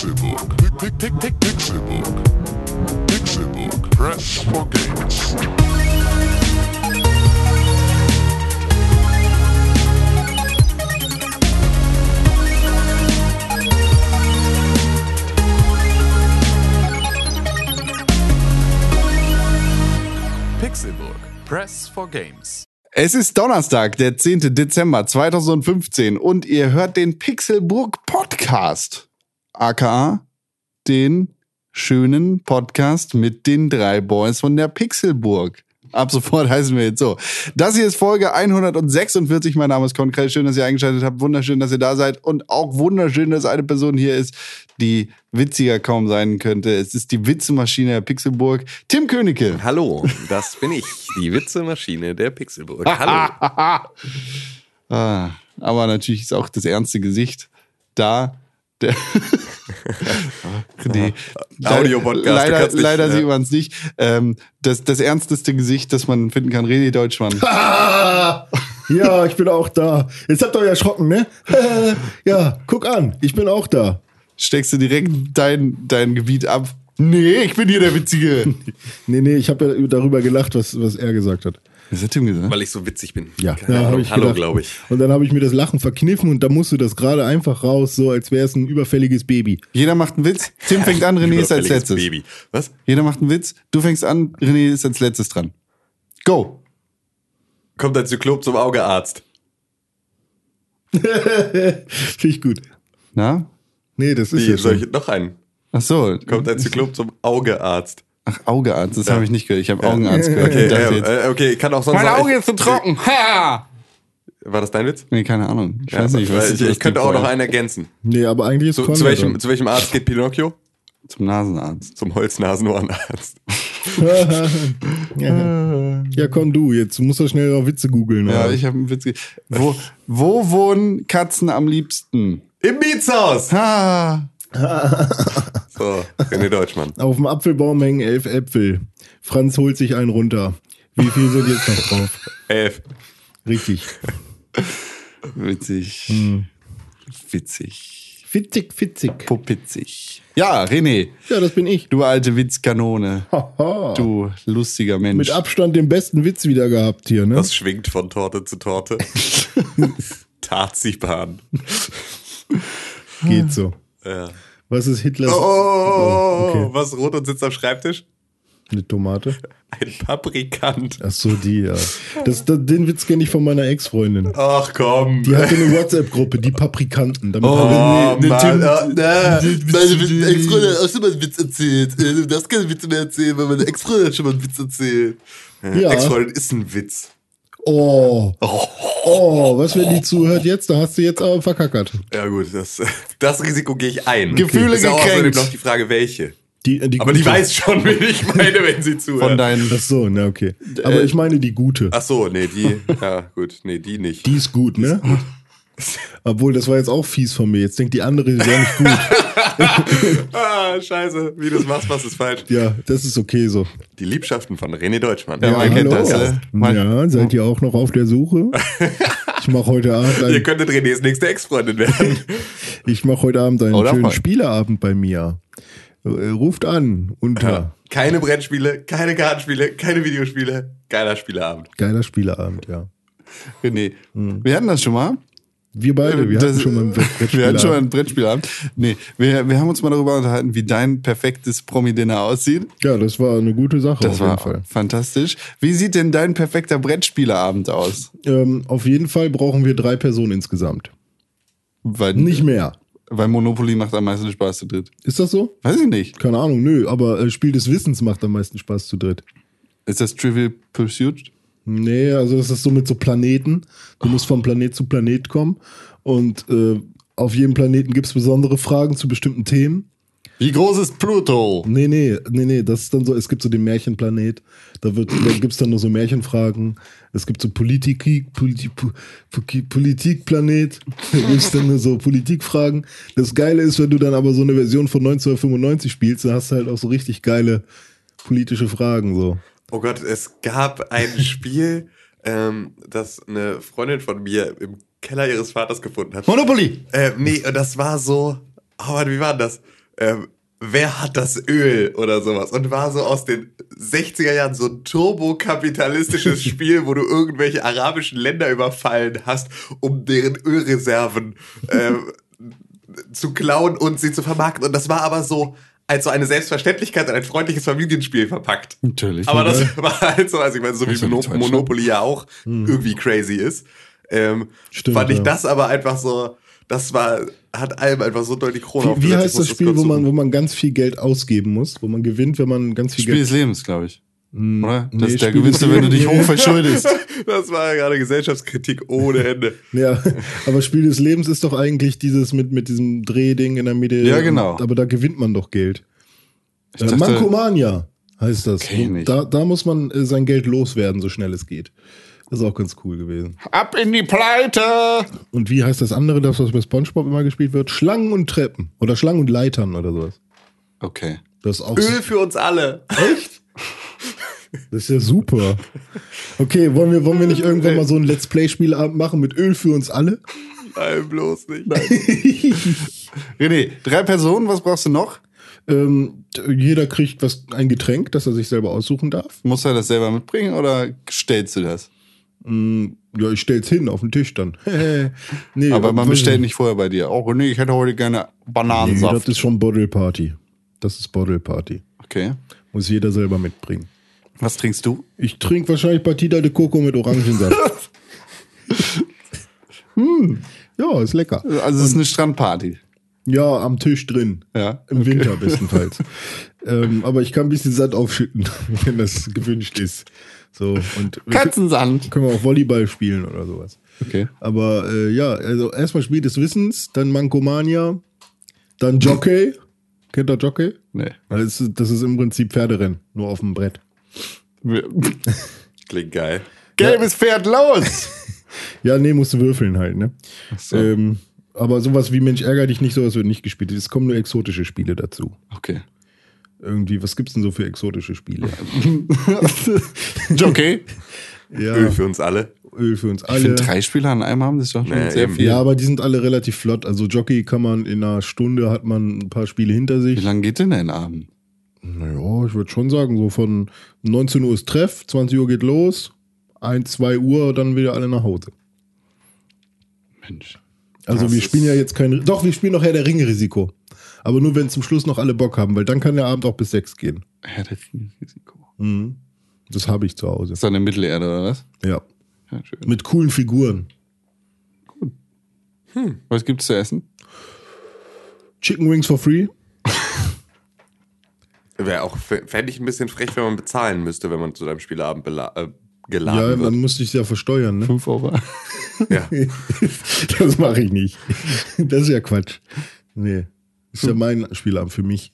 Pixelbook. Pick, pick, pick, Pixelbook. Pixelbook. Press for games. Pixelburg. Press for Games. Es ist Donnerstag, der 10. Dezember 2015 und ihr hört den Pixelburg Podcast. Aka den schönen Podcast mit den drei Boys von der Pixelburg. Ab sofort heißen wir jetzt so. Das hier ist Folge 146. Mein Name ist Konkret. Schön, dass ihr eingeschaltet habt. Wunderschön, dass ihr da seid. Und auch wunderschön, dass eine Person hier ist, die witziger kaum sein könnte. Es ist die Witzemaschine der Pixelburg. Tim Königke. Hallo, das bin ich, die Witzemaschine der Pixelburg. Hallo. Ah, aber natürlich ist auch das ernste Gesicht da. Der Audio-Podcast, du Leider, nicht, leider ja. sieht man es nicht. Ähm, das, das ernsteste Gesicht, das man finden kann, René Deutschmann. Ah, ja, ich bin auch da. Jetzt habt ihr euch erschrocken, ne? ja, guck an, ich bin auch da. Steckst du direkt dein, dein Gebiet ab? Nee, ich bin hier der Witzige. Nee, nee, ich habe ja darüber gelacht, was, was er gesagt hat. Was hat Tim gesagt? Weil ich so witzig bin. Ja, ja, hab Ahnung. ich Hallo, gedacht. glaube ich. Und dann habe ich mir das Lachen verkniffen und da musste das gerade einfach raus, so als wäre es ein überfälliges Baby. Jeder macht einen Witz. Tim fängt an, René ist als letztes. Baby. Was? Jeder macht einen Witz. Du fängst an, René ist als letztes dran. Go. Kommt ein Zyklop zum Augearzt. Finde ich gut. Na? Nee, das ist Wie, ja soll schon. ich noch einen? Ach so. Kommt ein Zyklop zum Augearzt. Ach, Augearzt, das habe ich nicht gehört. Ich habe Augenarzt gehört. Okay, jetzt- äh, okay, kann auch sonst Mein Auge ist zu trocken. Ha! War das dein Witz? Nee, keine Ahnung. Ich Ja, weiß nicht, was ich, ich könnte auch noch einen ergänzen. Nee, aber eigentlich ist Zu, Conrad zu, welchem, zu welchem Arzt geht Pinocchio? Zum Nasenarzt. Zum Holznasenohrenarzt. ja. ja, komm du, jetzt musst du schnell noch Witze googeln. Ja, oder? ich habe einen Witz. ge- Wo, wo wohnen Katzen am liebsten? Im Mietshaus! Ha! So, René Deutschmann. Auf dem Apfelbaum hängen elf Äpfel. Franz holt sich einen runter. Wie viel sind jetzt noch drauf? Elf. Richtig. Witzig. Witzig. Fitzig, fitzig. Pupitzig. Ja, René, Ja, das bin ich. du alte Witzkanone. Haha. Du lustiger Mensch. Mit Abstand den besten Witz wieder gehabt hier, ne? Das schwingt von Torte zu Torte. Tarzibahn. Geht so. Ja. Was ist Hitlers? Oh, okay. was rot und sitzt am Schreibtisch? Eine Tomate. Ein Paprikant. Ach so, die, ja. Das, das, den Witz kenne ich von meiner Ex-Freundin. Ach komm. Die hatte eine WhatsApp-Gruppe, die Paprikanten. Damit Oh, wir- Mann. Oh, ne. Meine Ex-Freundin hat auch schon mal einen Witz erzählt. Äh, Du darfst keine Witze mehr erzählen, weil meine Ex-Freundin hat schon mal einen Witz erzählt. Ja. Ex-Freundin ist ein Witz. Oh. Oh, was, wenn die zuhört jetzt? Da hast du jetzt aber verkackert. Ja gut, das, das Risiko gehe ich ein. Gefühle ist gekränkt. außerdem noch die Frage, welche. Die, äh, die Aber die weiß schon, wen ich meine, wenn sie zuhört. Von deinen. Ach so, na okay. Aber ich meine die gute. Ach so, nee, die, ja gut, nee, die nicht. Die ist gut, ne? Obwohl, das war jetzt auch fies von mir. Jetzt denkt die andere, die wäre nicht gut. Ah, scheiße, wie du es machst, machst du es falsch. Ja, das ist okay so. Die Liebschaften von René Deutschmann. Ja, man kennt das, äh, man- ja, seid ihr auch noch auf der Suche? Ich mache heute Abend Ihr einen, könntet Renés nächste Ex-Freundin werden. ich mach heute Abend einen Oder schönen voll. Spieleabend bei mir. Äh, Ruft an unter Keine Brettspiele, keine Kartenspiele, keine Videospiele. Geiler Spieleabend. geiler Spieleabend, ja. René. Wir hatten das schon mal. Wir beide, wir Das- hatten schon mal einen Wir hatten schon mal einen Brettspielabend. Nee, wir, wir haben uns mal darüber unterhalten, wie dein perfektes Promi-Dinner aussieht. Ja, das war eine gute Sache Das auf war jeden Fall. fantastisch. Wie sieht denn dein perfekter Brettspielerabend aus? Ähm, auf jeden Fall brauchen wir drei Personen insgesamt. Weil, Nicht mehr. weil Monopoly macht am meisten Spaß zu dritt. Ist das so? Weiß ich nicht. Keine Ahnung, nö, aber äh, Spiel des Wissens macht am meisten Spaß zu dritt. Ist das Trivial Pursuit? Nee, also das ist so mit so Planeten. Du musst von Planet zu Planet kommen und äh, auf jedem Planeten gibt es besondere Fragen zu bestimmten Themen. Wie groß ist Pluto? Nee, nee, nee, nee, das ist dann so, es gibt so den Märchenplanet, da, wird, da gibt es dann nur so Märchenfragen. Es gibt so Politik, Politik, Politikplanet, da gibt es dann nur so Politikfragen. Das Geile ist, wenn du dann aber so eine Version von 1995 spielst, dann hast du halt auch so richtig geile politische Fragen so. Oh Gott, es gab ein Spiel, ähm, das eine Freundin von mir im Keller ihres Vaters gefunden hat. Monopoly! Äh, nee, und das war so. Oh Mann, wie war denn das? ähm, wer hat das Öl oder sowas und war so aus den 60er Jahren so ein turbokapitalistisches Spiel, wo du irgendwelche arabischen Länder überfallen hast, um deren Ölreserven ähm, zu klauen und sie zu vermarkten. Und das war aber so als so eine Selbstverständlichkeit und ein freundliches Familienspiel verpackt. Natürlich. Aber das war halt so, also ich meine, so Das wie ist ja Mono nicht Deutschland. Monopoly ja auch irgendwie crazy ist, ähm, Stimmt, fand ich ja. das aber einfach so, das war, hat allem einfach so die Krone Wie, wie heißt das Spiel, wo kurz man, wo man ganz viel Geld ausgeben muss, wo man gewinnt, wenn man ganz viel Spiel Geld. des Lebens, glaube ich. Oder? nee, Das, da Spiel gewinnst du, wenn du dich Lebens. hochverschuldest. Das war ja gerade Gesellschaftskritik ohne Ende. Ja, aber Spiel des Lebens ist doch eigentlich dieses mit, mit diesem Drehding in der Mitte. Ja, genau. Aber da gewinnt man doch Geld. Ich Äh, dachte- Mankomania heißt das. Da, da muss man äh, sein Geld loswerden, so schnell es geht. Das ist auch ganz cool gewesen. Ab in die Pleite! Und wie heißt das andere, das was bei Spongebob immer gespielt wird? Schlangen und Treppen. Oder Schlangen und Leitern oder sowas. Okay. Das ist auch Öl für uns alle. Das ist ja super. Okay, wollen wir, wollen wir nicht irgendwann mal so ein Let's Play-Spielabend machen mit Öl für uns alle? Nein, bloß nicht. René, drei Personen, was brauchst du noch? Ähm, jeder kriegt was, ein Getränk, das er sich selber aussuchen darf. Muss er das selber mitbringen oder stellst du das? Mm, Ja, ich stell's hin auf den Tisch dann. nee, Aber man weiß bestellt ich nicht vorher bei dir. Oh, René, ich hätte heute gerne Nee, Bananensaft. das ist schon Bottle Party. Das ist Bottle Party. okay. Muss jeder selber mitbringen. Was trinkst du? Ich trinke wahrscheinlich Batida de Coco mit Orangensaft. hm, ja, ist lecker. Also es ist eine Strandparty. Ja, am Tisch drin. Ja. Im Winter bestenfalls. ähm, aber ich kann ein bisschen Sand aufschütten, wenn das gewünscht ist. So, und Katzensand. können wir auch Volleyball spielen oder sowas. Okay. Aber äh, ja, also erstmal Spiel des Wissens, dann Mankomania, dann Jockey. Kennt ihr Jockey? Nee. Das ist, das ist im Prinzip Pferderennen, nur auf dem Brett. Klingt geil. Gelbes Pferd los! Ja, nee, musst du würfeln halt, ne? so. Ähm, aber sowas wie Mensch ärger dich nicht, sowas wird nicht gespielt. Es kommen nur exotische Spiele dazu. Okay. Irgendwie, was gibt's denn so für exotische Spiele? Jockey. Ja, Öl für uns alle. Öl für uns Ich alle. finde, drei Spieler an einem haben, das ist doch schon Nee, sehr eben. viel. Ja, aber die sind alle relativ flott. Also Jockey kann man in einer Stunde hat man ein paar Spiele hinter Wie sich. lange geht denn ein Abend? Naja, ich würde schon sagen, so von 19 Uhr ist Treff, 20 Uhr geht los, 1, 2 Uhr, dann wieder alle nach Hause. Mensch. Also wir spielen ja jetzt kein, doch, wir spielen noch Herr der Ringe Risiko. Aber nur wenn zum Schluss noch alle Bock haben, weil dann kann der Abend auch bis 6 gehen. Herr der Ringe-Risiko. Mhm. Das habe ich zu Hause. Ist das eine Mittelerde oder was? Ja. Ja, schön. Mit coolen Figuren. Was gibt's zu essen? Chicken Wings for free. Wäre auch, fände ich ein bisschen frech, wenn man bezahlen müsste, wenn man zu deinem Spielabend äh, Ja, geladen man wird. muss sich ja versteuern, ne? Fünf Euro. Ja. Das mache ich nicht. Das ist ja Quatsch. Nee. Ist ja mein Spielabend für mich.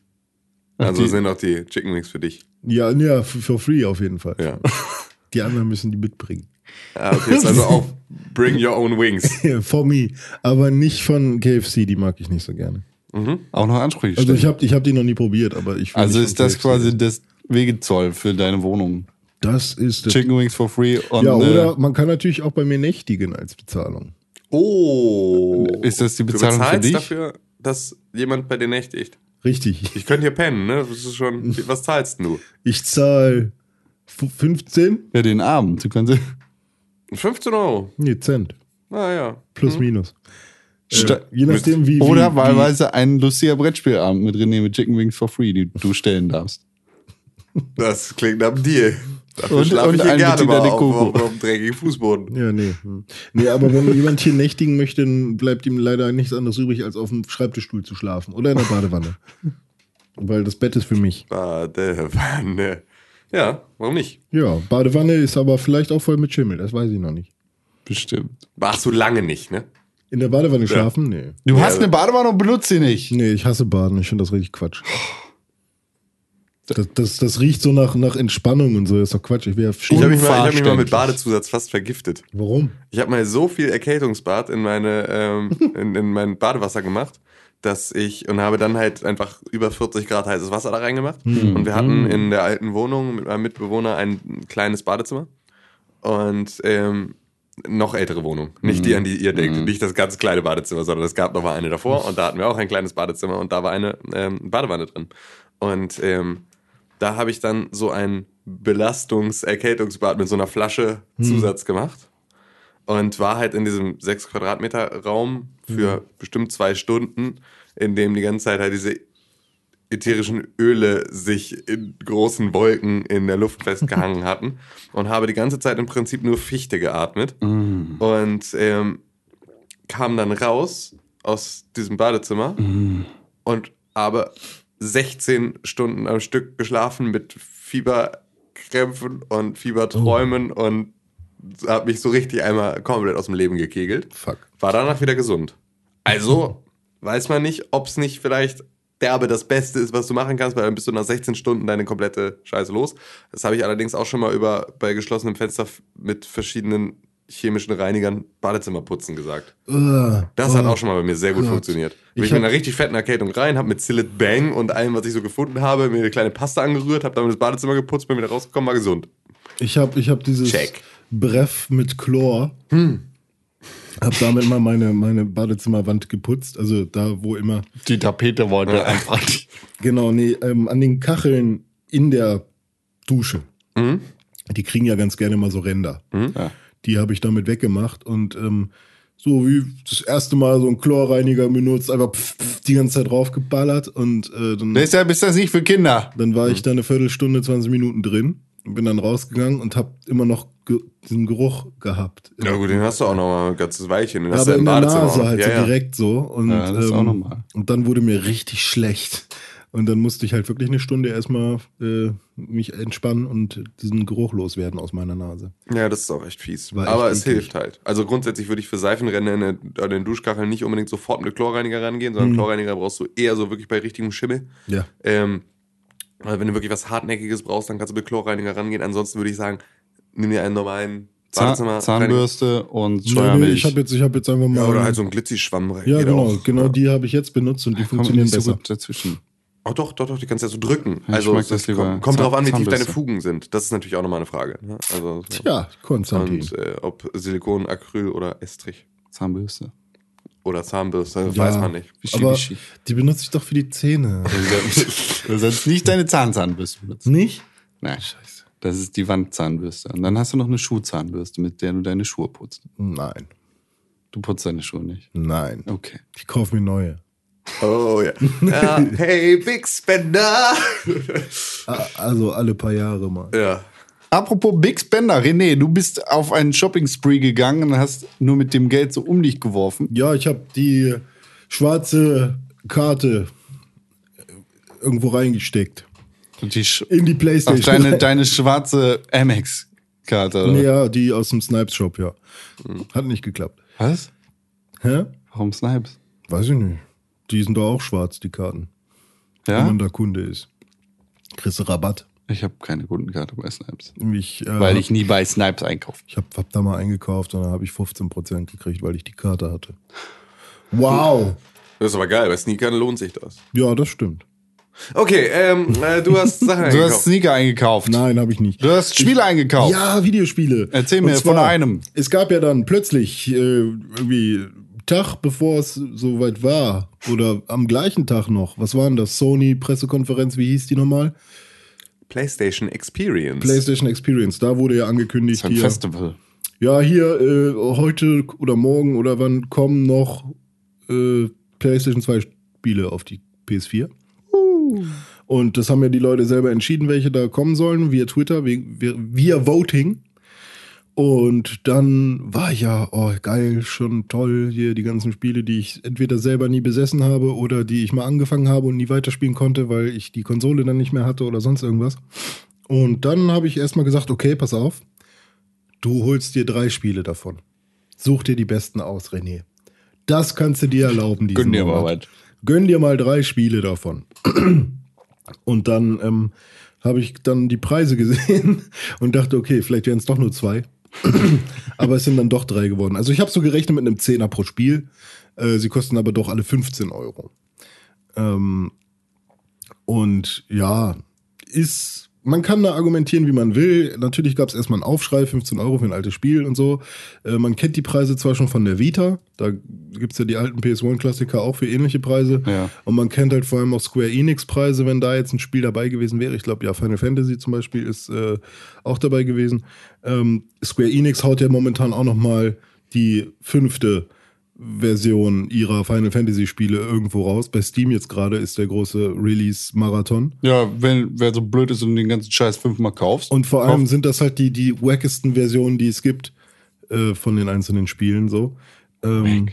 Also die- sind auch die Chicken Wings für dich. Ja, ja, for free auf jeden Fall. Ja. Die anderen müssen die mitbringen. Ah, okay, ist also auch Bring Your Own Wings. For me. Aber nicht von KFC, die mag ich nicht so gerne. Auch noch Ansprüche Also stellen. ich habe ich hab die noch nie probiert, aber ich Also ist das quasi essen. das Wegezoll für deine Wohnung. Das ist das. Chicken Wings for free und ja, oder äh, man kann natürlich auch bei mir nächtigen als Bezahlung. Oh. Ist das die du Bezahlung für bezahlst dich? dafür, dass jemand bei dir nächtigt? Richtig. Ich könnte hier pennen, ne? Das ist schon. Was zahlst denn du? Ich zahle 15? ja, den Abend. Du kannst 15 Euro. Nee, Cent. Ah ja. Plus, minus. Sta- Äh, je nachdem, wie. Oder wie, wahlweise ein lustiger Brettspielabend mit René mit Chicken Wings for free, die du stellen darfst. Das klingt nach einem Deal. Dafür Und- schlafe und ich hier gerne mal auf, auf, auf dem dreckigen Fußboden. Wie, ja, nee. Hm. Nee, aber wenn jemand hier nächtigen möchte, dann bleibt ihm leider nichts anderes übrig, als auf dem Schreibtischstuhl zu schlafen. Oder in der Badewanne. Weil das Bett ist für mich. Badewanne. Ja, warum nicht? Ja, Badewanne ist aber vielleicht auch voll mit Schimmel, das weiß ich noch nicht. Bestimmt. Warst du lange nicht, ne? In der Badewanne schlafen? Nee. Du Ja, hast eine Badewanne und benutzt sie nicht. Nee, ich hasse Baden, ich finde das richtig Quatsch. Das, das, das riecht so nach, nach Entspannung und so, das ist doch Quatsch. Ich wäre Ich habe mich, mal- ich hab mich mal mit. Badezusatz fast vergiftet. Warum? Ich habe mal so viel Erkältungsbad in meine ähm, in, in mein Badewasser gemacht, dass ich und habe dann halt einfach über 40 Grad heißes Wasser da reingemacht. Und wir hatten in der alten Wohnung mit meinem Mitbewohner ein kleines Badezimmer. Und ähm, noch ältere Wohnung. Nicht die, an die ihr denkt. Nicht das ganz kleine Badezimmer, sondern es gab noch mal eine davor und da hatten wir auch ein kleines Badezimmer und da war eine ähm, Badewanne drin. Und ähm, da habe ich dann so ein Belastungs-Erkältungsbad mit so einer Flasche Zusatz gemacht und war halt in diesem 6 Quadratmeter Raum für bestimmt zwei Stunden, in dem die ganze Zeit halt diese ätherischen Öle sich in großen Wolken in der Luft festgehangen hatten und habe die ganze Zeit im Prinzip nur Fichte geatmet und ähm, kam dann raus aus diesem Badezimmer und habe 16 Stunden am Stück geschlafen mit Fieberkrämpfen und Fieberträumen und habe mich so richtig einmal komplett aus dem Leben gekegelt. Fuck. War danach wieder gesund. Also weiß man nicht, ob es nicht vielleicht derbe das Beste ist, was du machen kannst, weil dann bist du nach 16 Stunden deine komplette Scheiße los. Das habe ich allerdings auch schon mal über bei geschlossenem Fenster mit verschiedenen chemischen Reinigern Badezimmerputzen gesagt. Das hat auch schon mal bei mir sehr gut Gott. funktioniert. Bin Ich ich mit hab- einer richtig fetten Erkältung rein, habe mit Cillit Bang und allem, was ich so gefunden habe, mir eine kleine Pasta angerührt, habe damit das Badezimmer geputzt, bin wieder rausgekommen, war gesund. Ich habe ich hab dieses Check. Breff mit Chlor. Hab damit mal meine, meine Badezimmerwand geputzt. Also da, wo immer. Die Tapete wollte einfach. Genau, nee, ähm, an den Kacheln in der Dusche. Die kriegen ja ganz gerne mal so Ränder. Ja. Die habe ich damit weggemacht und ähm, so wie das erste Mal so ein Chlorreiniger benutzt, einfach pf, pf, die ganze Zeit draufgeballert und äh, dann, Deshalb ist das nicht für Kinder. dann war ich da eine Viertelstunde, 20 Minuten drin und bin dann rausgegangen und habe immer noch diesen Geruch gehabt. Ja gut, den hast du auch noch mal ein ganzes Weilchen. Den hast du im in der Badezimmer Nase auch. halt ja, so ja. direkt so. Und, Ja, das ist auch ähm, normal. und dann wurde mir richtig schlecht. Und dann musste ich halt wirklich eine Stunde erstmal äh, mich entspannen und diesen Geruch loswerden aus meiner Nase. Ja, das ist auch echt fies. War echt Aber es eklig. hilft halt. Also grundsätzlich würde ich für Seifenränder in den- an den Duschkacheln nicht unbedingt sofort mit Chlorreiniger rangehen, sondern Mhm. Chlorreiniger brauchst du eher so wirklich bei richtigem Schimmel. Ja. Ähm, weil wenn du wirklich was Hartnäckiges brauchst, dann kannst du mit Chlorreiniger rangehen. Ansonsten würde ich sagen, nimm dir einen normalen. Zahn Zahnbürste und Nee, nee, Scheuermilch. ich habe jetzt, ich hab jetzt einfach mal. Ja, oder halt so ein Glitzy-Schwamm. Ja, geht genau, auch. genau Ja. die habe ich jetzt benutzt und die Kommt funktionieren so besser. gut dazwischen. Oh, doch, doch, doch, die kannst du ja so drücken. Ich also das lieber kommt, kommt Zahn- drauf an, wie tief deine. Fugen sind. Das ist natürlich auch nochmal eine Frage. Ne? Also, so. Ja, Konstantin. Und äh, ob Silikon, Acryl oder Estrich Zahnbürste. oder Zahnbürste, Ja. weiß man nicht. Wischi, Aber wischi. die benutze ich doch für die Zähne. Du sollst nicht deine Zahnzahnbürste benutzen. Nicht? Nein. Das ist die Wandzahnbürste. Und dann hast du noch eine Schuhzahnbürste, mit der du deine Schuhe putzt. Nein. Du putzt deine Schuhe nicht. Nein. Okay. Ich kaufe mir neue. Oh ja. ja. Hey, Big Spender! Also alle paar Jahre mal. ja. Apropos Big Spender, René, du bist auf einen Shopping-Spree gegangen und hast nur mit dem Geld so um dich geworfen. Ja, ich habe die schwarze Karte irgendwo reingesteckt. Die In die auf Playstation. deine, deine schwarze Amex-Karte. oder? ja, die aus dem Snipes Shop, ja. Hat nicht geklappt. Was? Hä? Warum Snipes? Weiß ich nicht. Die sind doch auch schwarz, die Karten. Wenn Ja? man da Kunde ist. Kriegst du Rabatt. Ich habe keine Kundenkarte bei Snipes. Ich, äh, Weil ich nie bei Snipes einkaufe. Ich habe hab da mal eingekauft und dann habe ich 15% gekriegt, weil ich die Karte hatte. Wow. Das ist aber geil, bei Sneakern lohnt sich das. Ja, das stimmt. Okay, ähm, äh, du hast Sachen Du hast eingekauft. Sneaker eingekauft. Nein, habe ich nicht. Du hast Spiele eingekauft. Ja, Videospiele. Erzähl mir Und von einem. Es gab ja dann plötzlich äh, irgendwie Tag, bevor es soweit war, oder am gleichen Tag noch, was war denn das? Sony-Pressekonferenz, wie hieß die nochmal? PlayStation Experience. PlayStation Experience. Da wurde ja angekündigt, Ein hier, Festival. ja, hier äh, heute oder morgen oder wann kommen noch äh, PlayStation 2 Spiele auf die PS4. Und das haben ja die Leute selber entschieden, welche da kommen sollen, via Twitter, via, via Voting. Und dann war ich ja, oh geil, schon toll, hier die ganzen Spiele, die ich entweder selber nie besessen habe oder die ich mal angefangen habe und nie weiterspielen konnte, weil ich die Konsole dann nicht mehr hatte oder sonst irgendwas. Und dann habe ich erstmal gesagt, okay, pass auf, du holst dir drei Spiele davon. Such dir die besten aus, René. Das kannst du dir erlauben, diesen Gönn dir Monat. was. Gönn dir mal drei Spiele davon. Und dann ähm, habe ich dann die Preise gesehen und dachte, okay, vielleicht wären es doch nur zwei. aber es sind dann doch drei geworden. Also ich habe so gerechnet mit einem Zehner pro Spiel. Äh, sie kosten aber doch alle 15 Euro. Ähm, und ja, ist man kann da argumentieren, wie man will. Natürlich gab es erstmal einen Aufschrei, 15 Euro für ein altes Spiel und so. Äh, man kennt die Preise zwar schon von der Vita, da gibt's ja die alten PS1-Klassiker auch für ähnliche Preise. Ja. Und man kennt halt vor allem auch Square Enix-Preise, wenn da jetzt ein Spiel dabei gewesen wäre. Ich glaube, ja, Final Fantasy zum Beispiel ist äh, auch dabei gewesen. Ähm, Square Enix haut ja momentan auch noch mal die fünfte Version ihrer Final Fantasy Spiele irgendwo raus. Bei Steam jetzt gerade ist der große Release-Marathon. Ja, wenn wer so blöd ist und den ganzen Scheiß fünfmal kaufst. Und vor allem sind das halt die, die wackesten Versionen, die es gibt äh, von den einzelnen Spielen so. Ähm,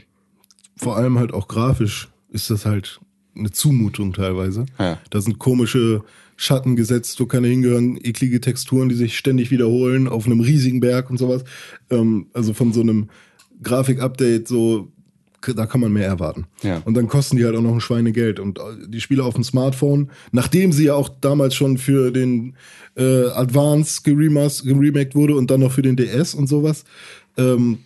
vor allem halt auch grafisch ist das halt eine Zumutung teilweise. Ja. Da sind komische Schatten gesetzt, wo keine hingehören, eklige Texturen, die sich ständig wiederholen auf einem riesigen Berg und sowas. Ähm, also von so einem Grafik-Update so, da kann man mehr erwarten. Ja. Und dann kosten die halt auch noch ein Schweinegeld. Und äh, die Spiele auf dem Smartphone, nachdem sie ja auch damals schon für den äh, Advance geremaked wurde und dann noch für den DS und sowas, ähm,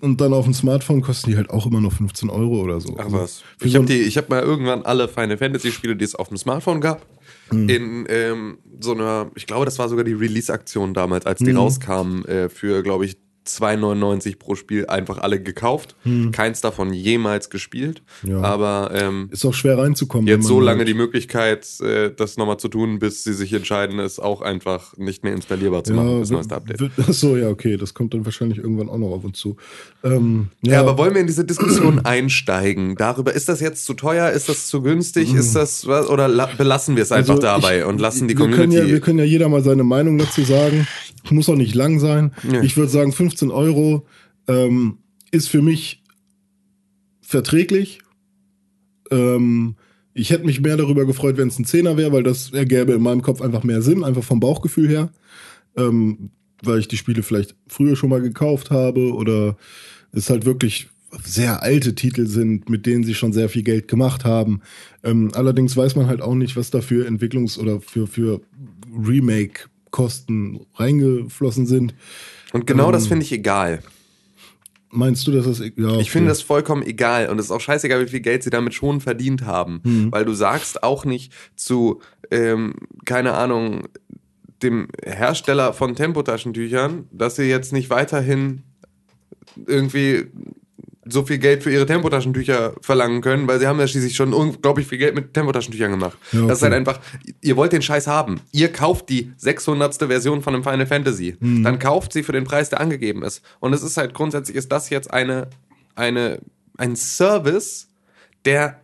und dann auf dem Smartphone kosten die halt auch immer noch 15 Euro oder so. Ach Also was. für Ich so habe habe mal irgendwann alle Final Fantasy Spiele, die es auf dem Smartphone gab, Hm. in ähm, so einer, ich glaube, das war sogar die Release-Aktion damals, als die rauskamen, äh, für, glaube ich, 2,99 pro Spiel einfach alle gekauft. Keins davon jemals gespielt. Hm. Ja. Aber ähm, ist auch schwer reinzukommen. jetzt so lange halt- die Möglichkeit, äh, das nochmal zu tun, bis sie sich entscheiden, es auch einfach nicht mehr installierbar zu machen, das neueste Update. Wird, ach so, ja, okay, das kommt dann wahrscheinlich irgendwann auch noch auf uns zu. Ähm, Ja, aber wollen wir in diese Diskussion einsteigen? Darüber, ist das jetzt zu teuer? Ist das zu günstig? Ist das was? Oder la belassen wir es einfach Also dabei ich- und lassen die wir Community. Können ja, wir können ja jeder mal seine Meinung dazu sagen. Muss auch nicht lang sein. Ja. Ich würde sagen, 15 Euro ähm, ist für mich verträglich. Ähm, ich hätte mich mehr darüber gefreut, wenn es ein Zehner wäre, weil das ergäbe in meinem Kopf einfach mehr Sinn, einfach vom Bauchgefühl her. Ähm, weil ich die Spiele vielleicht früher schon mal gekauft habe oder es halt wirklich sehr alte Titel sind, mit denen sie schon sehr viel Geld gemacht haben. Ähm, allerdings weiß man halt auch nicht, was da für Entwicklungs- oder für, für Remake-Kosten reingeflossen sind. Und genau das ähm, finde ich egal. Meinst du, dass das... Ja, Ich finde das vollkommen egal und es ist auch scheißegal, wie viel Geld sie damit schon verdient haben. Mhm. Weil du sagst auch nicht zu, ähm, keine Ahnung, dem Hersteller von Tempotaschentüchern, dass sie jetzt nicht weiterhin irgendwie so viel Geld für ihre Tempotaschentücher verlangen können, weil sie haben ja schließlich schon unglaublich viel Geld mit Tempotaschentüchern gemacht. Ja, Das ist halt okay. einfach, ihr wollt den Scheiß haben. Ihr kauft die 600. Version von einem Final Fantasy. Mhm. Dann kauft sie für den Preis, der angegeben ist. Und es ist halt grundsätzlich, ist das jetzt eine, eine, ein Service, der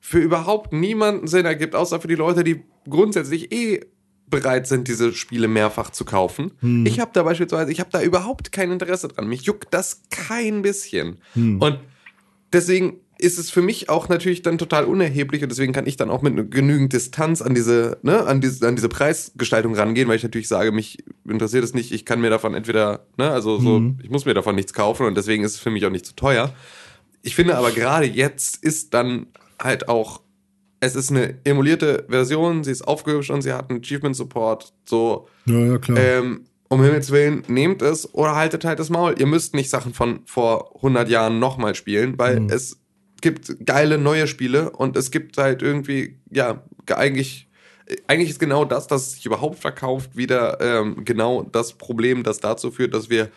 für überhaupt niemanden Sinn ergibt, außer für die Leute, die grundsätzlich eh bereit sind, diese Spiele mehrfach zu kaufen. Ich habe da beispielsweise, ich habe da überhaupt kein Interesse dran. Mich juckt das kein bisschen. Und deswegen ist es für mich auch natürlich dann total unerheblich und deswegen kann ich dann auch mit genügend Distanz an diese, ne, an diese, an diese Preisgestaltung rangehen, weil ich natürlich sage, mich interessiert es nicht, ich kann mir davon entweder, ne, also so, ich muss mir davon nichts kaufen und deswegen ist es für mich auch nicht zu teuer. Ich finde aber gerade jetzt ist dann halt auch, es ist eine emulierte Version, sie ist aufgehübscht und sie hat einen Achievement Support, so, Ja, ja, klar. ähm, um Himmels Willen, nehmt es oder haltet halt das Maul. Ihr müsst nicht Sachen von vor 100 Jahren nochmal spielen, weil es gibt geile neue Spiele und es gibt halt irgendwie, ja, ge- eigentlich, eigentlich ist genau das, dass es sich überhaupt verkauft, wieder ähm, genau das Problem, das dazu führt, dass wir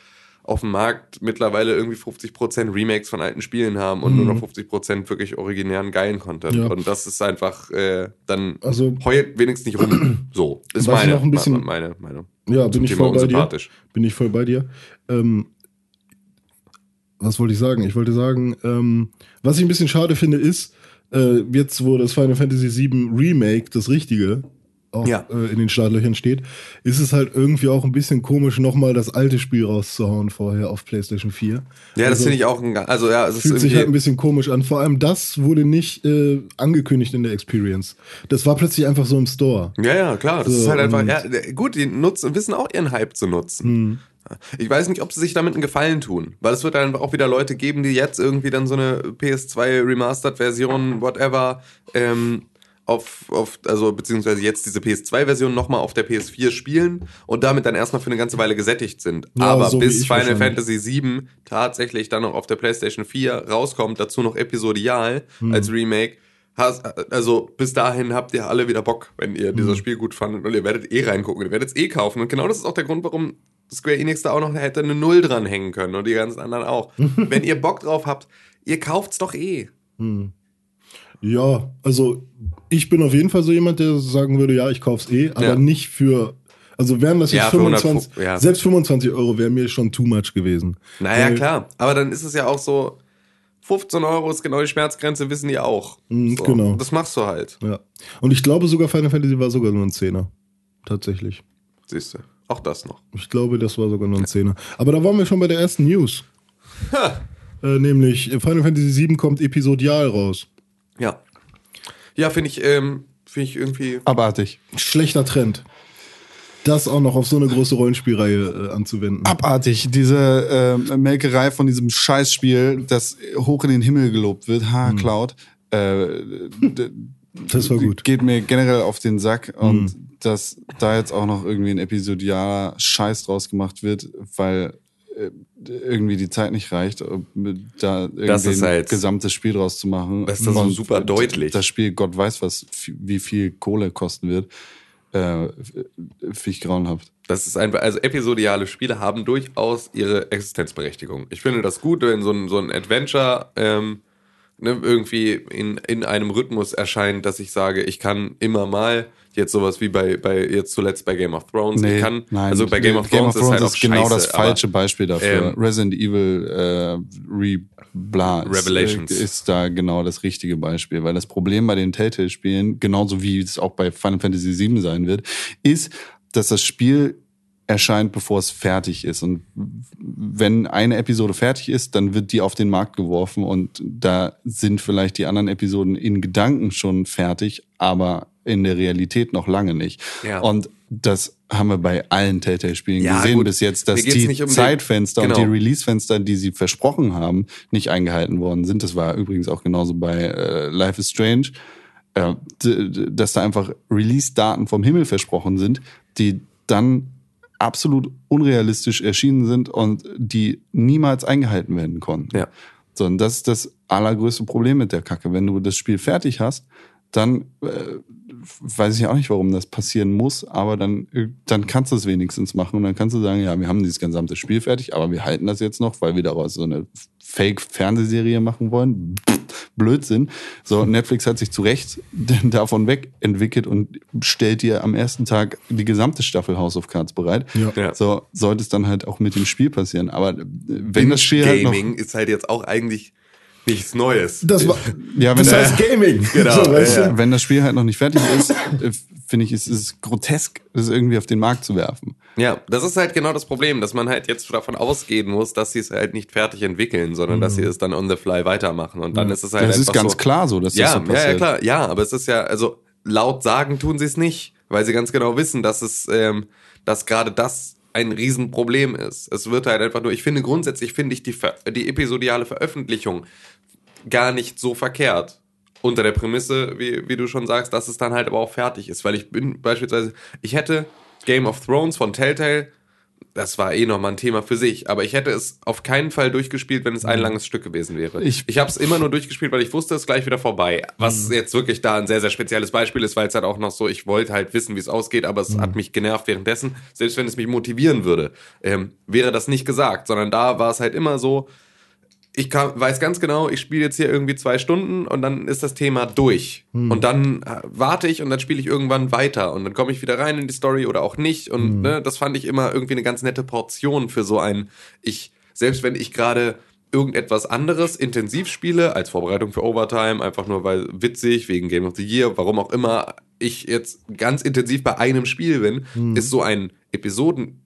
auf dem Markt mittlerweile irgendwie 50% Remakes von alten Spielen haben und nur noch 50% wirklich originären geilen Content. Ja. Und das ist einfach äh, dann Also- heult wenigstens nicht rum. So, ist meine, noch ein bisschen- meine Meinung. Ja, bin ich Thema voll bei dir. Bin ich voll bei dir. Ähm, was wollte ich sagen? Ich wollte sagen, ähm, was ich ein bisschen schade finde, ist, äh, jetzt wo das Final Fantasy VII Remake, das Richtige, auch Ja. äh, in den Startlöchern steht, ist es halt irgendwie auch ein bisschen komisch, nochmal das alte Spiel rauszuhauen vorher auf PlayStation 4. Ja, das Also, finde ich auch ein, also ja, es ist Fühlt sich halt ein bisschen komisch an. Vor allem das wurde nicht äh, angekündigt in der Experience. Das war plötzlich einfach so im Store. ja, ja, klar, das So, ist halt einfach, ja, gut, die nutzen, wissen auch ihren Hype zu nutzen. Hm. Ich weiß nicht, ob sie sich damit einen Gefallen tun, weil es wird dann auch wieder Leute geben, die jetzt irgendwie dann so eine PS2 Remastered Version, whatever, ähm, auf, auf, also beziehungsweise jetzt diese PS2-Version nochmal auf der PS4 spielen und damit dann erstmal für eine ganze Weile gesättigt sind. Ja, Aber so bis Final. Fantasy VII tatsächlich dann noch auf der PlayStation 4 rauskommt, dazu noch episodial Hm. als Remake, Hast, also bis dahin habt ihr alle wieder Bock, wenn ihr Mhm. dieses Spiel gut fandet und ihr werdet eh reingucken, ihr werdet es eh kaufen. Und genau das ist auch der Grund, warum Square Enix da auch noch hätte eine Null dranhängen können und die ganzen anderen auch. wenn ihr Bock drauf habt, ihr kauft's doch eh. Ja, also ich bin auf jeden Fall so jemand, der sagen würde, ja, ich kauf's eh, aber Ja. nicht für, also wären das jetzt Ja, für 25, 100, ja. selbst 25 Euro wäre mir schon too much gewesen. Naja, Weil- klar. Aber dann ist es ja auch so, 15 Euro ist genau die Schmerzgrenze, wissen die auch. Mhm, so. genau. Das machst du halt. Ja. Und ich glaube sogar Final Fantasy war sogar nur ein Zehner. Tatsächlich. Siehst du. Auch das noch. Ich glaube, das war sogar nur ein Zehner. Aber da waren wir schon bei der ersten News. Äh, nämlich Final Fantasy VII kommt episodial raus. Ja. Ja, finde ich, ähm, finde ich irgendwie. Abartig. Schlechter Trend. Das auch noch auf so eine große Rollenspielreihe äh, anzuwenden. Abartig. Diese äh, Melkerei von diesem Scheißspiel, das hoch in den Himmel gelobt wird, ha, Cloud, äh, Das war gut. geht mir generell auf den Sack und dass da jetzt auch noch irgendwie ein episodialer Scheiß draus gemacht wird, weil irgendwie die Zeit nicht reicht, um da irgendwie Das ist ein halt- gesamtes Spiel draus zu machen. Das ist so super deutlich. Das Spiel, Gott weiß was, wie viel Kohle kosten wird, äh, finde ich grauenhaft. Das ist einfach, also episodiale Spiele haben durchaus ihre Existenzberechtigung. Ich finde das gut, wenn so ein, so ein Adventure ähm, ne, irgendwie in, in einem Rhythmus erscheint, dass ich sage, ich kann immer mal jetzt sowas wie bei, bei jetzt zuletzt bei Game of Thrones. ich kann, also bei Game of Thrones, ist halt auch genau scheiße, das falsche Beispiel dafür. ähm, Resident Evil äh, Re bla, ist, Revelations. äh, ist da genau das richtige Beispiel, weil das Problem bei den Telltale-Spielen, genauso wie es auch bei Final Fantasy VII sein wird, ist, dass das Spiel erscheint, bevor es fertig ist. Und wenn eine Episode fertig ist, dann wird die auf den Markt geworfen und da sind vielleicht die anderen Episoden in Gedanken schon fertig, aber in der Realität noch lange nicht. Ja. Und das haben wir bei allen Telltale-Spielen Ja, gesehen gut. bis jetzt, dass die um den- Zeitfenster und Genau. die Release-Fenster, die sie versprochen haben, nicht eingehalten worden sind. Das war übrigens auch genauso bei äh, Life is Strange, äh, dass da einfach Release-Daten vom Himmel versprochen sind, die dann absolut unrealistisch erschienen sind und die niemals eingehalten werden konnten. Ja. So, und das ist das allergrößte Problem mit der Kacke. Wenn du das Spiel fertig hast, dann äh, weiß ich auch nicht, warum das passieren muss, aber dann, äh, dann kannst du es wenigstens machen und dann kannst du sagen, ja, wir haben dieses gesamte Spiel fertig, aber wir halten das jetzt noch, weil wir daraus so eine Fake-Fernsehserie machen wollen. Blödsinn. So, Netflix hat sich zu Recht davon wegentwickelt und stellt dir am ersten Tag die gesamte Staffel House of Cards bereit. Ja. So sollte es dann halt auch mit dem Spiel passieren. Aber äh, wenn das Spiel halt noch Gaming ist halt jetzt auch eigentlich nichts Neues. Das war, Ja, wenn das der- heißt Gaming. Genau, So, weißt ja, du? wenn das Spiel halt noch nicht fertig ist, äh, finde ich, ist es grotesk, das irgendwie auf den Markt zu werfen. Ja, das ist halt genau das Problem, dass man halt jetzt davon ausgehen muss, dass sie es halt nicht fertig entwickeln, sondern dass sie es dann on the fly weitermachen. Und dann ist es halt Das ist ganz so, klar so, dass das ja, so ja, passiert. ja, klar. Ja, aber es ist ja, also laut sagen tun sie es nicht, weil sie ganz genau wissen, dass es, ähm, dass gerade das ein Riesenproblem ist. Es wird halt einfach nur, ich finde grundsätzlich finde ich die, die episodiale Veröffentlichung gar nicht so verkehrt. Unter der Prämisse, wie, wie du schon sagst, dass es dann halt aber auch fertig ist. Weil ich bin beispielsweise, ich hätte Game of Thrones von Telltale, das war eh nochmal ein Thema für sich, aber ich hätte es auf keinen Fall durchgespielt, wenn es ein langes Stück gewesen wäre. Ich- ich habe es immer nur durchgespielt, weil ich wusste, es ist gleich wieder vorbei. Was Mhm. jetzt wirklich da ein sehr, sehr spezielles Beispiel ist, weil es halt auch noch so, ich wollte halt wissen, wie es ausgeht, aber es Mhm. hat mich genervt währenddessen. Selbst wenn es mich motivieren würde, ähm, wäre das nicht gesagt, sondern da war es halt immer so, ich kann, weiß ganz genau, ich spiele jetzt hier irgendwie zwei Stunden und dann ist das Thema durch. Und dann äh, warte ich und dann spiele ich irgendwann weiter und dann komme ich wieder rein in die Story oder auch nicht. Und ne, das fand ich immer irgendwie eine ganz nette Portion für so ein, ich, selbst wenn ich gerade irgendetwas anderes intensiv spiele, als Vorbereitung für Overtime, einfach nur weil witzig, wegen Game of the Year, warum auch immer, ich jetzt ganz intensiv bei einem Spiel bin, ist so ein Episoden,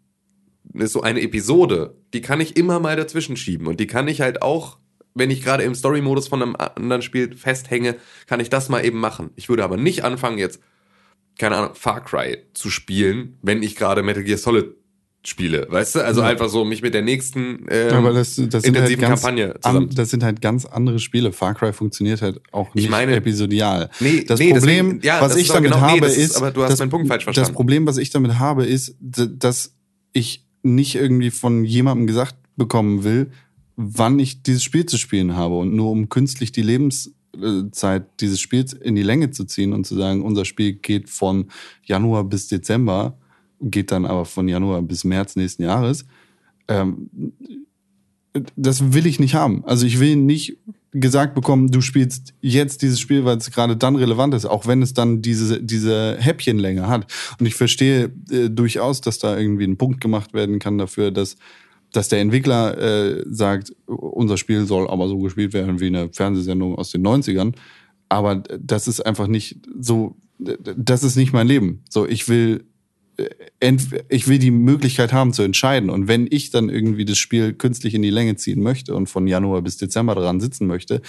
so eine Episode, die kann ich immer mal dazwischen schieben und die kann ich halt auch, wenn ich gerade im Story-Modus von einem anderen Spiel festhänge, kann ich das mal eben machen. Ich würde aber nicht anfangen jetzt, keine Ahnung, Far Cry zu spielen, wenn ich gerade Metal Gear Solid spiele, weißt du? Also einfach so mich mit der nächsten ähm, Aber das, das, halt intensiven ganz, Kampagne an, zusammen. das sind halt ganz andere Spiele. Far Cry funktioniert halt auch nicht meine- episodial. Nee, das nee, Problem, deswegen- ja, was das ich damit genau- nee, habe, das ist- ist, aber du hast das, meinen Punkt falsch Das verstanden. Problem, was ich damit habe, ist, dass ich nicht irgendwie von jemandem gesagt bekommen will, wann ich dieses Spiel zu spielen habe und nur um künstlich die Laufzeit dieses Spiels in die Länge zu ziehen und zu sagen, unser Spiel geht von Januar bis Dezember, geht dann aber von Januar bis März nächsten Jahres. Ähm, das will ich nicht haben. Also ich will nicht gesagt bekommen, du spielst jetzt dieses Spiel, weil es gerade dann relevant ist, auch wenn es dann diese, diese Häppchenlänge hat. Und ich verstehe äh, durchaus, dass da irgendwie ein Punkt gemacht werden kann dafür, dass, dass der Entwickler äh, sagt, unser Spiel soll aber so gespielt werden wie eine Fernsehsendung aus den 90ern. Aber das ist einfach nicht so, das ist nicht mein Leben. So, ich will ich will die Möglichkeit haben zu entscheiden. Und wenn ich dann irgendwie das Spiel künstlich in die Länge ziehen möchte und von Januar bis Dezember dran sitzen möchte,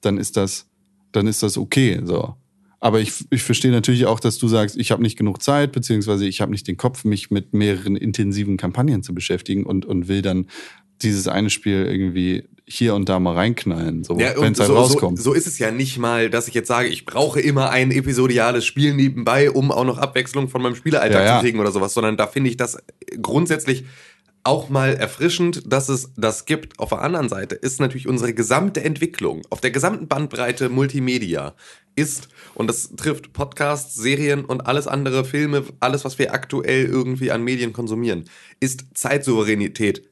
dann ist das, dann ist das okay. So. Aber ich, ich verstehe natürlich auch, dass du sagst, ich habe nicht genug Zeit, beziehungsweise ich habe nicht den Kopf, mich mit mehreren intensiven Kampagnen zu beschäftigen und, und will dann dieses eine Spiel irgendwie hier und da mal reinknallen, so, Ja, wenn es halt so, rauskommt. So, so ist es ja nicht mal, dass ich jetzt sage, ich brauche immer ein episodiales Spiel nebenbei, um auch noch Abwechslung von meinem Spielealltag ja. zu kriegen oder sowas, sondern da finde ich das grundsätzlich auch mal erfrischend, dass es das gibt. Auf der anderen Seite ist natürlich unsere gesamte Entwicklung auf der gesamten Bandbreite Multimedia ist, und das trifft Podcasts, Serien und alles andere, Filme, alles, was wir aktuell irgendwie an Medien konsumieren, ist Zeitsouveränität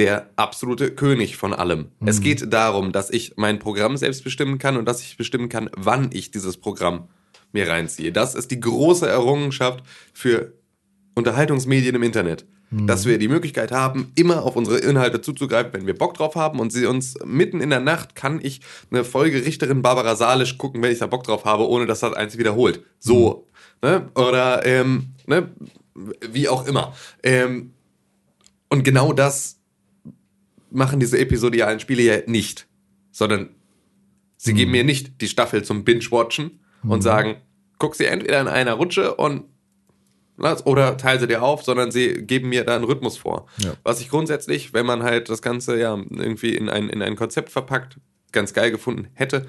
der absolute König von allem. Es geht darum, dass ich mein Programm selbst bestimmen kann und dass ich bestimmen kann, wann ich dieses Programm mir reinziehe. Das ist die große Errungenschaft für Unterhaltungsmedien im Internet. Dass wir die Möglichkeit haben, immer auf unsere Inhalte zuzugreifen, wenn wir Bock drauf haben und sie uns mitten in der Nacht kann ich eine Folge Richterin Barbara Salisch gucken, wenn ich da Bock drauf habe, ohne dass das eins wiederholt. So. Ne? Oder ähm, ne? wie auch immer. Ähm, und genau das machen diese episodialen Spiele ja nicht, sondern sie geben mir nicht die Staffel zum Binge-Watchen und sagen, guck sie entweder in einer Rutsche und oder teile sie dir auf, sondern sie geben mir da einen Rhythmus vor. Ja. Was ich grundsätzlich, wenn man halt das Ganze ja irgendwie in ein, in ein Konzept verpackt, ganz geil gefunden hätte,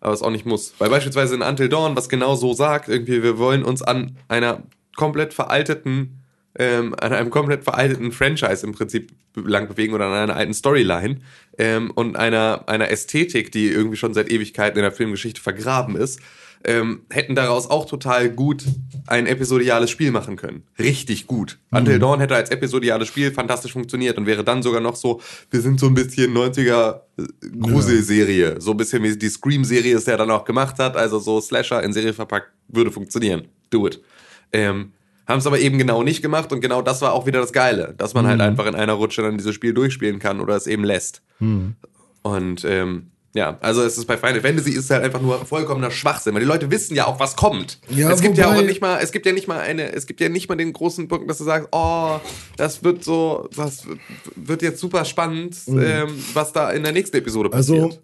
aber es auch nicht muss. Weil beispielsweise in Until Dawn, was genau so sagt, irgendwie, wir wollen uns an einer komplett veralteten, ähm, an einem komplett veralteten Franchise im Prinzip lang bewegen oder an einer alten Storyline ähm, und einer, einer Ästhetik, die irgendwie schon seit Ewigkeiten in der Filmgeschichte vergraben ist, ähm, hätten daraus auch total gut ein episodiales Spiel machen können. Richtig gut. Until Dawn hätte als episodiales Spiel fantastisch funktioniert und wäre dann sogar noch so, wir sind so ein bisschen 90er äh, Gruselserie. So ein bisschen wie die Scream-Serie es ja dann auch gemacht hat. Also so Slasher in Serie verpackt würde funktionieren. Do it. Ähm, haben es aber eben genau nicht gemacht und genau das war auch wieder das Geile, dass man halt einfach in einer Rutsche dann dieses Spiel durchspielen kann oder es eben lässt. Und ähm, ja, also es ist bei Final Fantasy ist halt einfach nur vollkommener Schwachsinn, weil die Leute wissen ja auch, was kommt. Ja, es gibt ja auch nicht mal, es gibt ja nicht mal eine, es gibt ja nicht mal den großen Punkt, dass du sagst, oh, das wird so, das wird- jetzt super spannend, ähm, was da in der nächsten Episode passiert. Also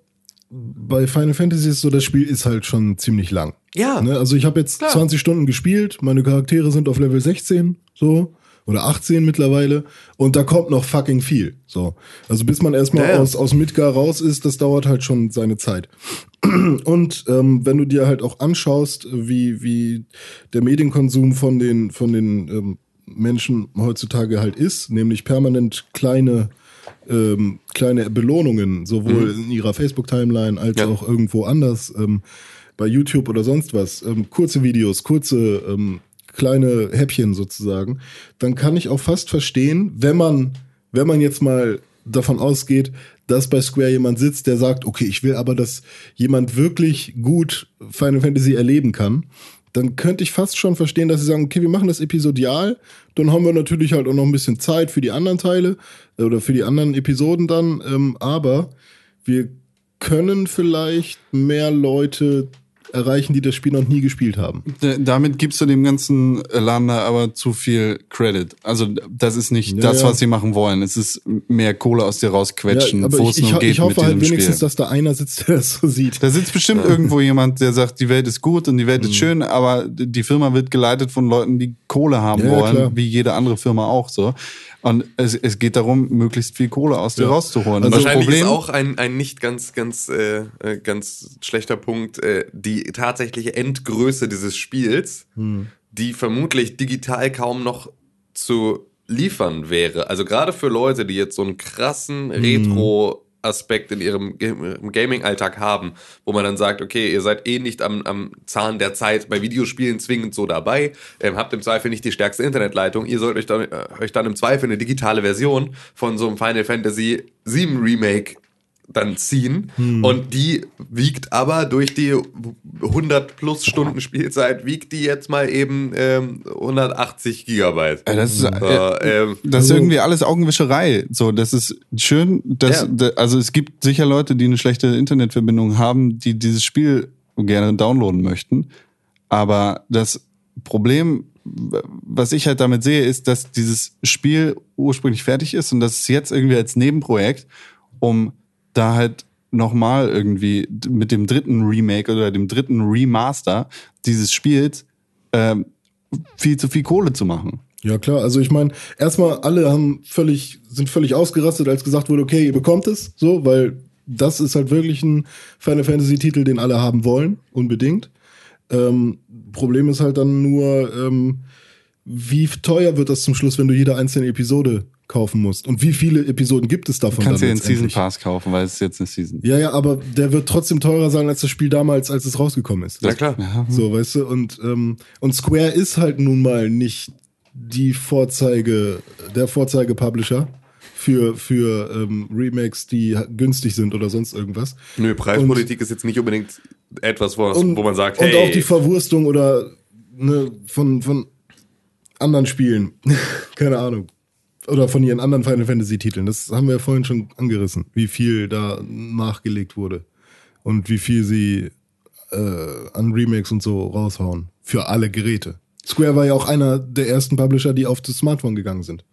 bei Final Fantasy ist so, das Spiel ist halt schon ziemlich lang. Ja. Ne? Also ich habe jetzt Klar. 20 Stunden gespielt, meine Charaktere sind auf Level 16, so. Oder 18 mittlerweile. Und da kommt noch fucking viel. So. Also bis man erstmal Ja, aus, aus Midgar raus ist, das dauert halt schon seine Zeit. Und ähm, wenn du dir halt auch anschaust, wie, wie der Medienkonsum von den, von den ähm, Menschen heutzutage halt ist, nämlich permanent kleine, ähm, kleine Belohnungen, sowohl in ihrer Facebook-Timeline als Ja. auch irgendwo anders, ähm, bei YouTube oder sonst was, ähm, kurze Videos, kurze ähm, kleine Häppchen sozusagen, dann kann ich auch fast verstehen, wenn man, wenn man jetzt mal davon ausgeht, dass bei Square jemand sitzt, der sagt, okay, ich will aber, dass jemand wirklich gut Final Fantasy erleben kann, dann könnte ich fast schon verstehen, dass sie sagen, okay, wir machen das episodial, dann haben wir natürlich halt auch noch ein bisschen Zeit für die anderen Teile äh, oder für die anderen Episoden dann, ähm, aber wir können vielleicht mehr Leute erreichen, die das Spiel noch nie gespielt haben. Damit gibst du dem ganzen da aber zu viel Credit. Also das ist nicht Ja, das, ja. was sie machen wollen. Es ist mehr Kohle aus dir rausquetschen, aber wo ich, es nur geht ich hoffe mit halt wenigstens, Spiel. dass da einer sitzt, der das so sieht. Da sitzt bestimmt irgendwo jemand, der sagt, die Welt ist gut und die Welt Mhm. ist schön, aber die Firma wird geleitet von Leuten, die Kohle haben Ja, wollen, klar. wie jede andere Firma auch so. Und es, es geht darum, möglichst viel Kohle aus dir Ja. rauszuholen. Also das Wahrscheinlich Problem, ist auch ein, ein nicht ganz, ganz, äh, äh, ganz schlechter Punkt äh, die tatsächliche Endgröße dieses Spiels, die vermutlich digital kaum noch zu liefern wäre. Also gerade für Leute, die jetzt so einen krassen Retro Aspekt in ihrem Gaming-Alltag haben, wo man dann sagt, okay, ihr seid eh nicht am, am Zahn der Zeit bei Videospielen zwingend so dabei, ähm, habt im Zweifel nicht die stärkste Internetleitung, ihr sollt euch dann, äh, euch dann im Zweifel eine digitale Version von so einem Final Fantasy VII Remake dann ziehen und die wiegt aber durch die 100 plus Stunden Spielzeit wiegt die jetzt mal eben ähm, 180 Gigabyte. Das ist, äh, ähm, Das ist irgendwie alles Augenwischerei. So, das ist schön, dass, Ja. also es gibt sicher Leute, die eine schlechte Internetverbindung haben, die dieses Spiel gerne downloaden möchten. Aber das Problem, was ich halt damit sehe, ist, dass dieses Spiel ursprünglich fertig ist und dass es jetzt irgendwie als Nebenprojekt, um da halt nochmal irgendwie mit dem dritten Remake oder dem dritten Remaster dieses Spiels ähm, viel zu viel Kohle zu machen. Ja, klar. Also ich meine, erstmal alle haben völlig, sind völlig ausgerastet, als gesagt wurde, okay, ihr bekommt es, so, weil das ist halt wirklich ein Final Fantasy-Titel, den alle haben wollen, unbedingt. Ähm, Problem ist halt dann nur, ähm, wie teuer wird das zum Schluss, wenn du jede einzelne Episode kaufen musst? Und wie viele Episoden gibt es davon? Du kannst dir den Season? Pass kaufen, weil es ist jetzt eine Season. Ja, ja, aber der wird trotzdem teurer sein als das Spiel damals, als es rausgekommen ist. na klar. So, weißt du, und, ähm, und Square ist halt nun mal nicht die Vorzeige, der Vorzeige-Publisher für, für ähm, Remakes, die günstig sind oder sonst irgendwas. Nö, Preispolitik ist jetzt nicht unbedingt etwas, wo, wo man sagt, hey, und auch die Verwurstung oder ne, von, von anderen Spielen. Keine Ahnung. Oder von ihren anderen Final Fantasy-Titeln. Das haben wir ja vorhin schon angerissen, wie viel da nachgelegt wurde. Und wie viel sie äh, an Remakes und so raushauen. Für alle Geräte. Square war ja auch einer der ersten Publisher, die auf das Smartphone gegangen sind.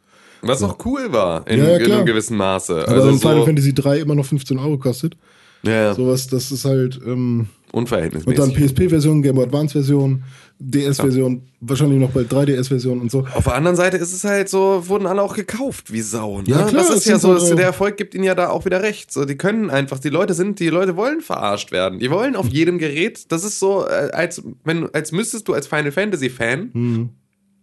was auch cool war in, Ja, ja, in einem gewissen Maße. Aber Also wenn Final so, Fantasy 3 immer noch 15 Euro kostet. Ja, ja, Sowas, das ist halt. Ähm, und dann unverhältnismäßig. PSP-Version, Game Boy Advance-Version, DS-Version, wahrscheinlich noch bald 3DS-Version und so. Auf der anderen Seite ist es halt so, wurden alle auch gekauft wie Sau. Ne? Ja, klar, das ist ja so, halt dass der Erfolg gibt ihnen ja da auch wieder recht. So, die können einfach, die Leute sind, die Leute wollen verarscht werden. Die wollen auf jedem Gerät, das ist so, äh, als, wenn, als müsstest du als Final Fantasy Fan Hm.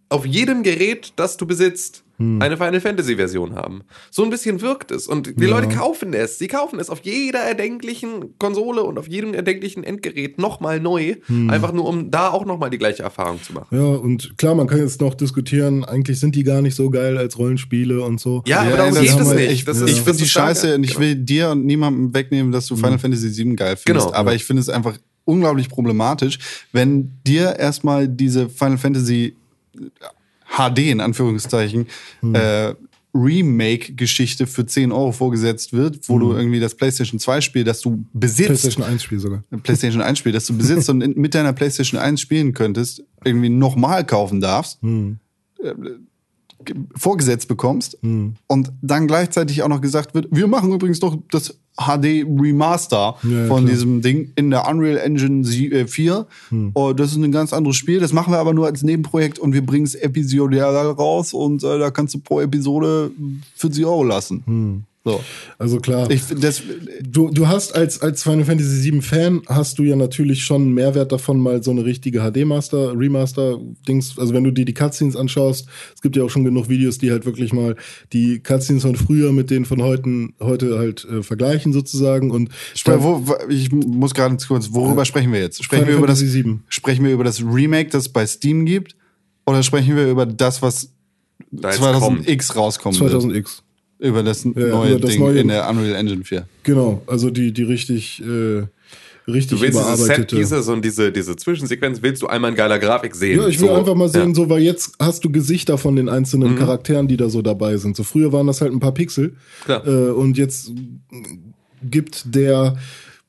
auf jedem Gerät, das du besitzt, eine Final Fantasy Version haben. So ein bisschen wirkt es. Und die Ja. Leute kaufen es. Sie kaufen es auf jeder erdenklichen Konsole und auf jedem erdenklichen Endgerät nochmal neu. Hm. Einfach nur, um da auch nochmal die gleiche Erfahrung zu machen. Ja, und klar, man kann jetzt noch diskutieren, eigentlich sind die gar nicht so geil als Rollenspiele und so. Ja, aber Ja, darum das geht es wir nicht. Ich, Das ich ist- finde das die Scheiße und ich Genau. will dir und niemandem wegnehmen, dass du Final Fantasy VII geil findest. Genau. Aber ich finde es einfach unglaublich problematisch, wenn dir erstmal diese Final Fantasy HD in Anführungszeichen äh, Remake-Geschichte für 10 Euro vorgesetzt wird, wo du irgendwie das PlayStation 2 Spiel, das du besitzt, PlayStation 1 Spiel sogar. PlayStation 1 Spiel, das du besitzt und mit deiner PlayStation 1 spielen könntest, irgendwie nochmal kaufen darfst, Hm. Ge- vorgesetzt bekommst Hm. und dann gleichzeitig auch noch gesagt wird, wir machen übrigens noch das HD Remaster Ja, von klar. diesem Ding in der Unreal Engine sie- äh, 4. Hm. Oh, das ist ein ganz anderes Spiel, das machen wir aber nur als Nebenprojekt und wir bringen es episodial raus und äh, da kannst du pro Episode 40 Euro lassen. Hm. So. Also klar. Ich, das, Du, du hast als, als Final Fantasy VII Fan hast du ja natürlich schon einen Mehrwert davon, mal so eine richtige HD-Master, Remaster-Dings, also wenn du dir die Cutscenes anschaust, es gibt ja auch schon genug Videos, die halt wirklich mal die Cutscenes von früher mit denen von heute, heute halt äh, vergleichen sozusagen und Sp- wo, wo, ich muss gerade kurz, worüber sprechen wir jetzt? Sprechen Final wir, über das, Fantasy VII. sprechen wir über das Remake, das es bei Steam gibt? Oder sprechen wir über das, was Da jetzt kommt. 2000X rauskommen wird? 2000X. Über das neue über das Ding neue- in der Unreal Engine 4. Genau, also die, die richtig, äh, richtig Du willst diese überarbeitete. Set-Pieces und diese, diese Zwischensequenz willst du einmal in geiler Grafik sehen. Ja, ich will So, einfach mal sehen, ja. so, weil jetzt hast du Gesichter von den einzelnen Mhm. Charakteren, die da so dabei sind. So früher waren das halt ein paar Pixel. Klar. Äh, und jetzt gibt der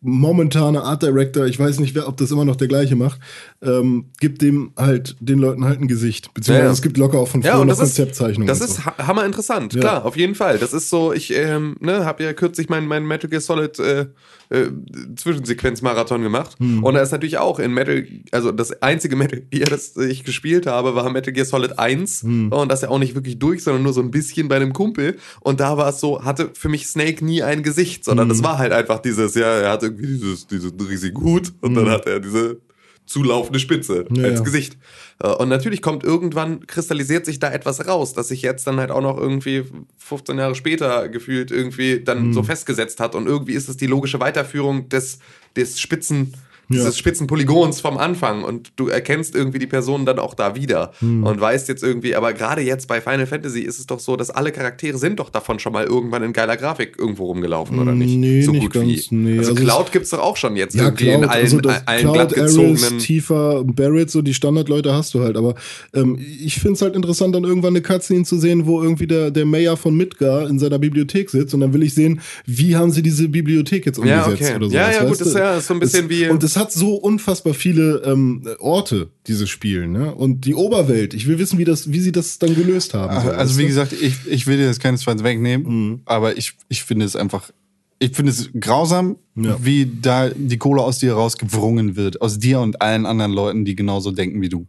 momentane Art Director, ich weiß nicht, wer, ob das immer noch der gleiche macht, ähm, gibt dem halt den Leuten halt ein Gesicht. Beziehungsweise Ja, ja. es gibt locker auch von früher Ja, noch das ist, Konzeptzeichnungen. das ist so. ha- hammer interessant, Ja. klar, auf jeden Fall. Das ist so, ich ähm, ne, habe ja kürzlich meinen mein Metal Gear Solid äh, äh, Zwischensequenz-Marathon gemacht. Hm. Und da ist natürlich auch in Metal, also das einzige Metal Gear, das ich gespielt habe, war Metal Gear Solid 1. Hm. Und das ja auch nicht wirklich durch, sondern nur so ein bisschen bei einem Kumpel. Und da war es so, hatte für mich Snake nie ein Gesicht, sondern Hm. das war halt einfach dieses, ja, er hat irgendwie dieses, diesen riesigen Hut und dann hat er diese zulaufende Spitze Ja, als ja. Gesicht. Äh, Und natürlich kommt irgendwann, kristallisiert sich da etwas raus, dass sich jetzt dann halt auch noch irgendwie 15 Jahre später gefühlt irgendwie dann Mhm. so festgesetzt hat. Und irgendwie ist es die logische Weiterführung des, des Spitzen, Ja. dieses Spitzenpolygons vom Anfang. Und du erkennst irgendwie die Personen dann auch da wieder. Mhm. Und weißt jetzt irgendwie, aber gerade jetzt bei Final Fantasy ist es doch so, dass alle Charaktere sind doch davon schon mal irgendwann in geiler Grafik irgendwo rumgelaufen, oder nicht? Nee, so nicht gut ganz, wie. nee. Also, Also es- Cloud gibt's doch auch schon jetzt Ja, irgendwie Cloud, in allen, also das allen Cloud, glattgezogenen. Tifa, Barrett, so die Standardleute hast du halt. Aber ähm, ich finde es halt interessant, dann irgendwann eine Cutscene zu sehen, wo irgendwie der, der Mayor von Midgar in seiner Bibliothek sitzt und dann will ich sehen, wie haben sie diese Bibliothek jetzt Ja, umgesetzt okay. oder so. Ja, ja, gut, das ist ja so ein bisschen es, wie- Und es hat so unfassbar viele ähm, Orte, dieses Spiel, ne? Und die Oberwelt, ich will wissen, wie, das, wie sie das dann gelöst haben. so, Also wie du? gesagt, ich, ich will dir das keinesfalls wegnehmen, aber ich, ich finde es einfach, ich finde es grausam, Ja. wie da die Kohle aus dir rausgewrungen wird. Aus dir und allen anderen Leuten, die genauso denken wie du.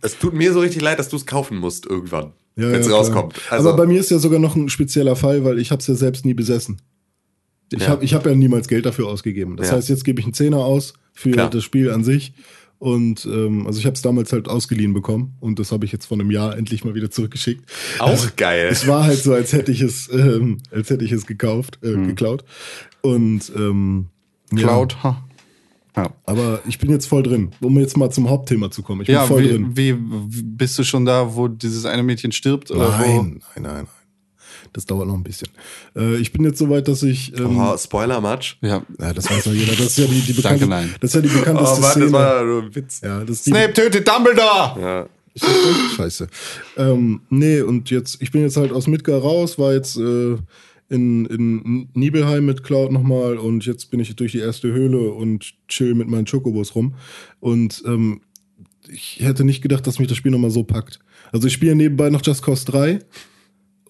Es tut mir so richtig leid, dass du es kaufen musst irgendwann, Ja, wenn es ja, rauskommt. Also, Aber bei mir ist ja sogar noch ein spezieller Fall, weil ich habe es ja selbst nie besessen. Ich Ja. habe ich hab ja niemals Geld dafür ausgegeben. Das Ja. heißt, jetzt gebe ich einen Zehner aus für Klar. das Spiel an sich. Und ähm, also ich habe es damals halt ausgeliehen bekommen und das habe ich jetzt vor einem Jahr endlich mal wieder zurückgeschickt. auch Also, geil. es war halt so, als hätte ich es, ähm, als hätte ich es gekauft, äh, geklaut. Und ähm, ja. Cloud, ha. Ja, Aber ich bin jetzt voll drin, um jetzt mal zum Hauptthema zu kommen. Ich bin ja voll wie, drin. wie, wie bist du schon da, wo dieses eine Mädchen stirbt? Oder wo? Nein, nein, nein, nein. Das dauert noch ein bisschen. Äh, ich bin jetzt so weit, dass ich. Ähm, oh, Spoiler-Match. Ja. Ja, das weiß ja jeder. Das ist ja die, die bekannte, Danke, nein. Das ist ja die Oh bekannteste Mann, das Szene. war nur ein Witz. ja, das ist die, Snape tötet Dumbledore! Ja. Scheiße. Ähm, nee, und jetzt, ich bin jetzt halt aus Midgar raus, war jetzt äh, in, in Nibelheim mit Cloud nochmal und jetzt bin ich durch die erste Höhle und chill mit meinen Chocobos rum. Und ähm, ich hätte nicht gedacht, dass mich das Spiel nochmal so packt. Also ich spiele nebenbei noch Just Cause 3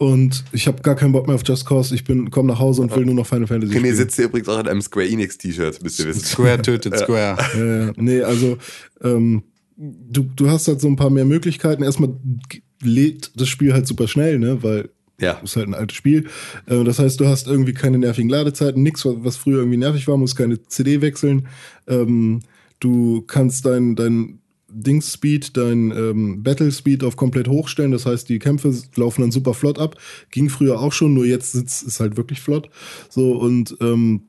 und ich habe gar keinen Bock mehr auf Just Cause. Ich bin komm nach Hause und will nur noch Final Fantasy René sitzt hier übrigens auch in einem Square Enix-T-Shirt, müsst ihr wissen. Square tötet Square. Ja, ja. nee, also ähm, du, du hast halt so ein paar mehr Möglichkeiten. Erstmal lädt das Spiel halt super schnell, ne? Weil Ja. ist halt ein altes Spiel. Äh, das heißt, du hast irgendwie keine nervigen Ladezeiten, nichts, was früher irgendwie nervig war, musst keine CD wechseln. Ähm, du kannst dein, dein Dings-Speed, dein ähm, Battle-Speed auf komplett hochstellen. Das heißt, die Kämpfe laufen dann super flott ab. Ging früher auch schon, nur jetzt ist halt wirklich flott. So und ähm,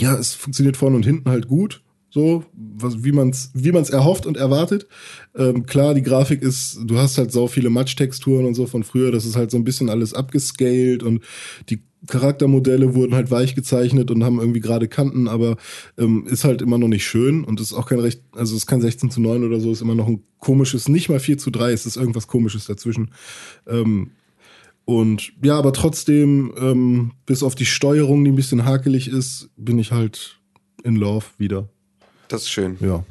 ja, es funktioniert vorne und hinten halt gut. So, was, wie man es wie man's erhofft und erwartet. Ähm, klar, die Grafik ist, du hast halt so viele Matsch-Texturen und so von früher, das ist halt so ein bisschen alles abgescaled und die Charaktermodelle wurden halt weich gezeichnet und haben irgendwie gerade Kanten, aber ähm, ist halt immer noch nicht schön und ist auch kein recht, also es ist kein 16 zu 9 oder so, ist immer noch ein komisches, nicht mal 4 zu 3, es ist irgendwas komisches dazwischen. Ähm, und ja, aber trotzdem, ähm, bis auf die Steuerung, die ein bisschen hakelig ist, bin ich halt in Love wieder. Das ist schön. Ja.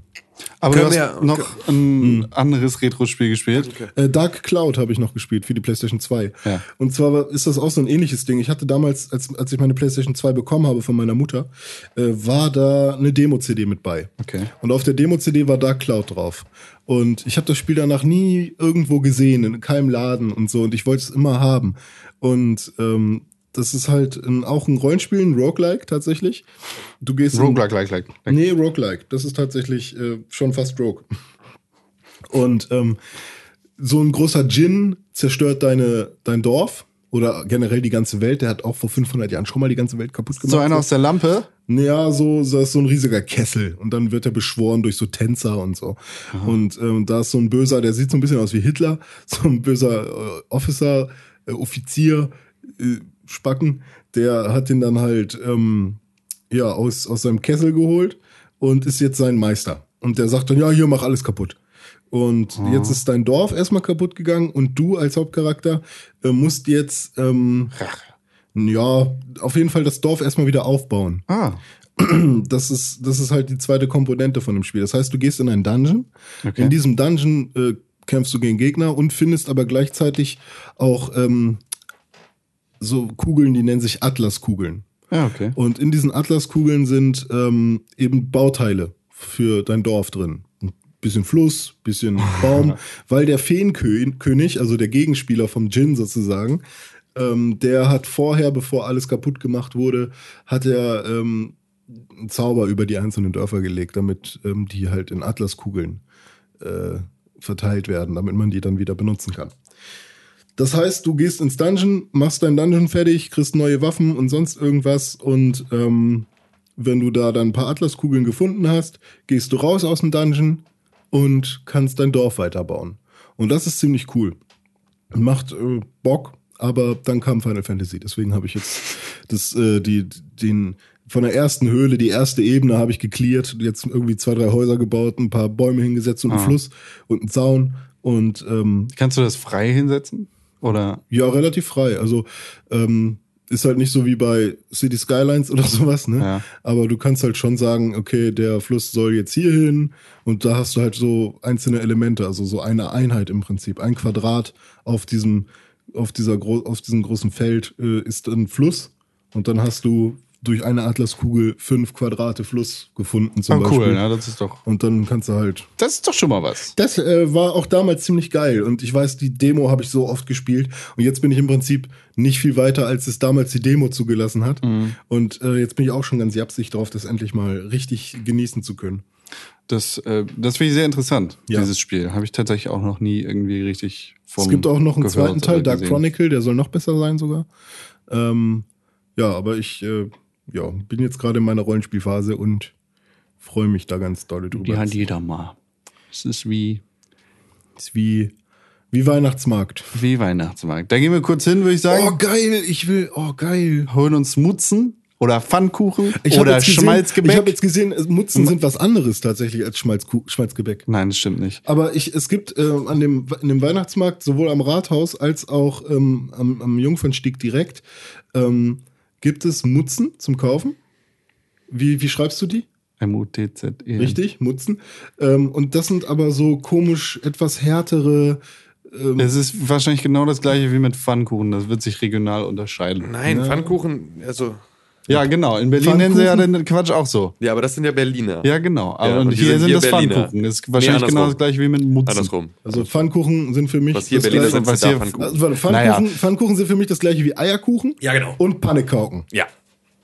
Aber Können du wir- hast noch ein anderes Retro-Spiel gespielt. Äh, Dark Cloud habe ich noch gespielt für die PlayStation 2. Ja. Und zwar war- ist das auch so ein ähnliches Ding. Ich hatte damals, als, als ich meine PlayStation 2 bekommen habe von meiner Mutter, äh, war da eine Demo-CD mit bei. Okay. Und auf der Demo-CD war Dark Cloud drauf. Und ich habe das Spiel danach nie irgendwo gesehen, in keinem Laden und so. Und ich wollte es immer haben. Und ähm, das ist halt ein, auch ein Rollenspiel, ein Roguelike tatsächlich. Du gehst in- Roguelike, like, like. like. Nee, Roguelike. Das ist tatsächlich äh, schon fast Rogue. Und ähm, so ein großer Djinn zerstört deine, dein Dorf oder generell die ganze Welt. Der hat auch vor 500 Jahren schon mal die ganze Welt kaputt gemacht. So einer aus der Lampe. Ja, so, so ist so ein riesiger Kessel und dann wird er beschworen durch so Tänzer und so. Und ähm, da ist so ein böser, der sieht so ein bisschen aus wie Hitler, so ein böser äh, Officer, äh, Offizier, äh, Spacken, der hat ihn dann halt ähm, ja aus aus seinem Kessel geholt und ist jetzt sein Meister. Und der sagt dann, ja, hier mach alles kaputt. Und jetzt ist dein Dorf erstmal kaputt gegangen und du als Hauptcharakter äh, musst jetzt ähm, ja auf jeden Fall das Dorf erstmal wieder aufbauen Ah, das ist, das ist halt die zweite Komponente von dem Spiel. Das heißt, du gehst in einen Dungeon. Okay. In diesem Dungeon äh, kämpfst du gegen Gegner und findest aber gleichzeitig auch ähm, so Kugeln, die nennen sich Atlaskugeln. ja, okay. Und in diesen Atlaskugeln sind ähm, eben Bauteile für dein Dorf drin. Ein bisschen Fluss, bisschen Baum, weil der Feenkönig, also der Gegenspieler vom Djinn sozusagen, ähm, der hat vorher, bevor alles kaputt gemacht wurde, hat er ähm, einen Zauber über die einzelnen Dörfer gelegt, damit ähm, die halt in Atlaskugeln äh, verteilt werden, damit man die dann wieder benutzen kann. Das heißt, du gehst ins Dungeon, machst dein Dungeon fertig, kriegst neue Waffen und sonst irgendwas und ähm, wenn du da dann ein paar Atlaskugeln gefunden hast, gehst du raus aus dem Dungeon und kannst dein Dorf weiterbauen. Und das ist ziemlich cool. Macht äh, Bock, aber dann kam Final Fantasy. Deswegen habe ich jetzt das, äh, die, den, von der ersten Höhle, die erste Ebene habe ich geklärt, jetzt irgendwie zwei, drei Häuser gebaut, ein paar Bäume hingesetzt und einen Ah. Fluss und einen Zaun. Und ähm, Kannst du das frei hinsetzen? Oder? ja, relativ frei. Also ähm, ist halt nicht so wie bei City Skylines oder sowas, ne? Ja. Aber du kannst halt schon sagen, okay, der Fluss soll jetzt hier hin und da hast du halt so einzelne Elemente, also so eine Einheit im Prinzip. Ein Quadrat auf diesem, auf dieser auf diesem großen Feld äh, ist ein Fluss und dann hast du durch eine Atlaskugel fünf Quadrate Fluss gefunden zum Ah, Beispiel. cool, ja, das ist doch. Und dann kannst du halt Das ist doch schon mal was. das äh, war auch damals ziemlich geil und ich weiß, die Demo habe ich so oft gespielt und jetzt bin ich im Prinzip nicht viel weiter, als es damals die Demo zugelassen hat. Und äh, jetzt bin ich auch schon ganz japsig drauf, das endlich mal richtig genießen zu können. Das, äh, das finde ich sehr interessant, Ja. dieses Spiel. Habe ich tatsächlich auch noch nie irgendwie richtig vom es gibt auch noch einen zweiten Teil, Dark gesehen. Chronicle, der soll noch besser sein sogar. Ähm, ja, aber ich äh, ja, bin jetzt gerade in meiner Rollenspielphase und freue mich da ganz doll drüber. Die hat jeder mal. Es ist wie, ist wie, wie Weihnachtsmarkt. wie Weihnachtsmarkt. Da gehen wir kurz hin, würde ich sagen. Oh, geil, ich will, oh, geil. Holen uns Mutzen oder Pfannkuchen Ich oder gesehen- Schmalzgebäck. Ich habe jetzt gesehen, Mutzen sind was anderes tatsächlich als Schmalzku Schmalzgebäck. Nein, das stimmt nicht. Aber ich, es gibt äh, an dem, in dem Weihnachtsmarkt sowohl am Rathaus als auch ähm, am, am Jungfernstieg direkt ähm, gibt es Mutzen zum Kaufen. Wie, wie schreibst du die? M-U-T-Z-E. Richtig, Mutzen. Ähm, und das sind aber so komisch etwas härtere. Ähm, Es ist wahrscheinlich genau das gleiche wie mit Pfannkuchen. Das wird sich regional unterscheiden. Nein, Pfannkuchen, also. Ja, genau. In Berlin nennen sie ja den Quatsch auch so. Ja, aber das sind ja Berliner. Ja, genau. Aber Ja, und und hier sind sind hier das Berliner. Pfannkuchen. Das ist wahrscheinlich Nee, genau das gleiche wie mit Mutzen. Andersrum. also Pfannkuchen sind für mich Was hier das Berliner gleiche- sind, was hier- Pfannkuchen. Also, Pfannkuchen, Naja. Pfannkuchen sind für mich das gleiche wie Eierkuchen Ja, genau. und Pannekauken. Ja.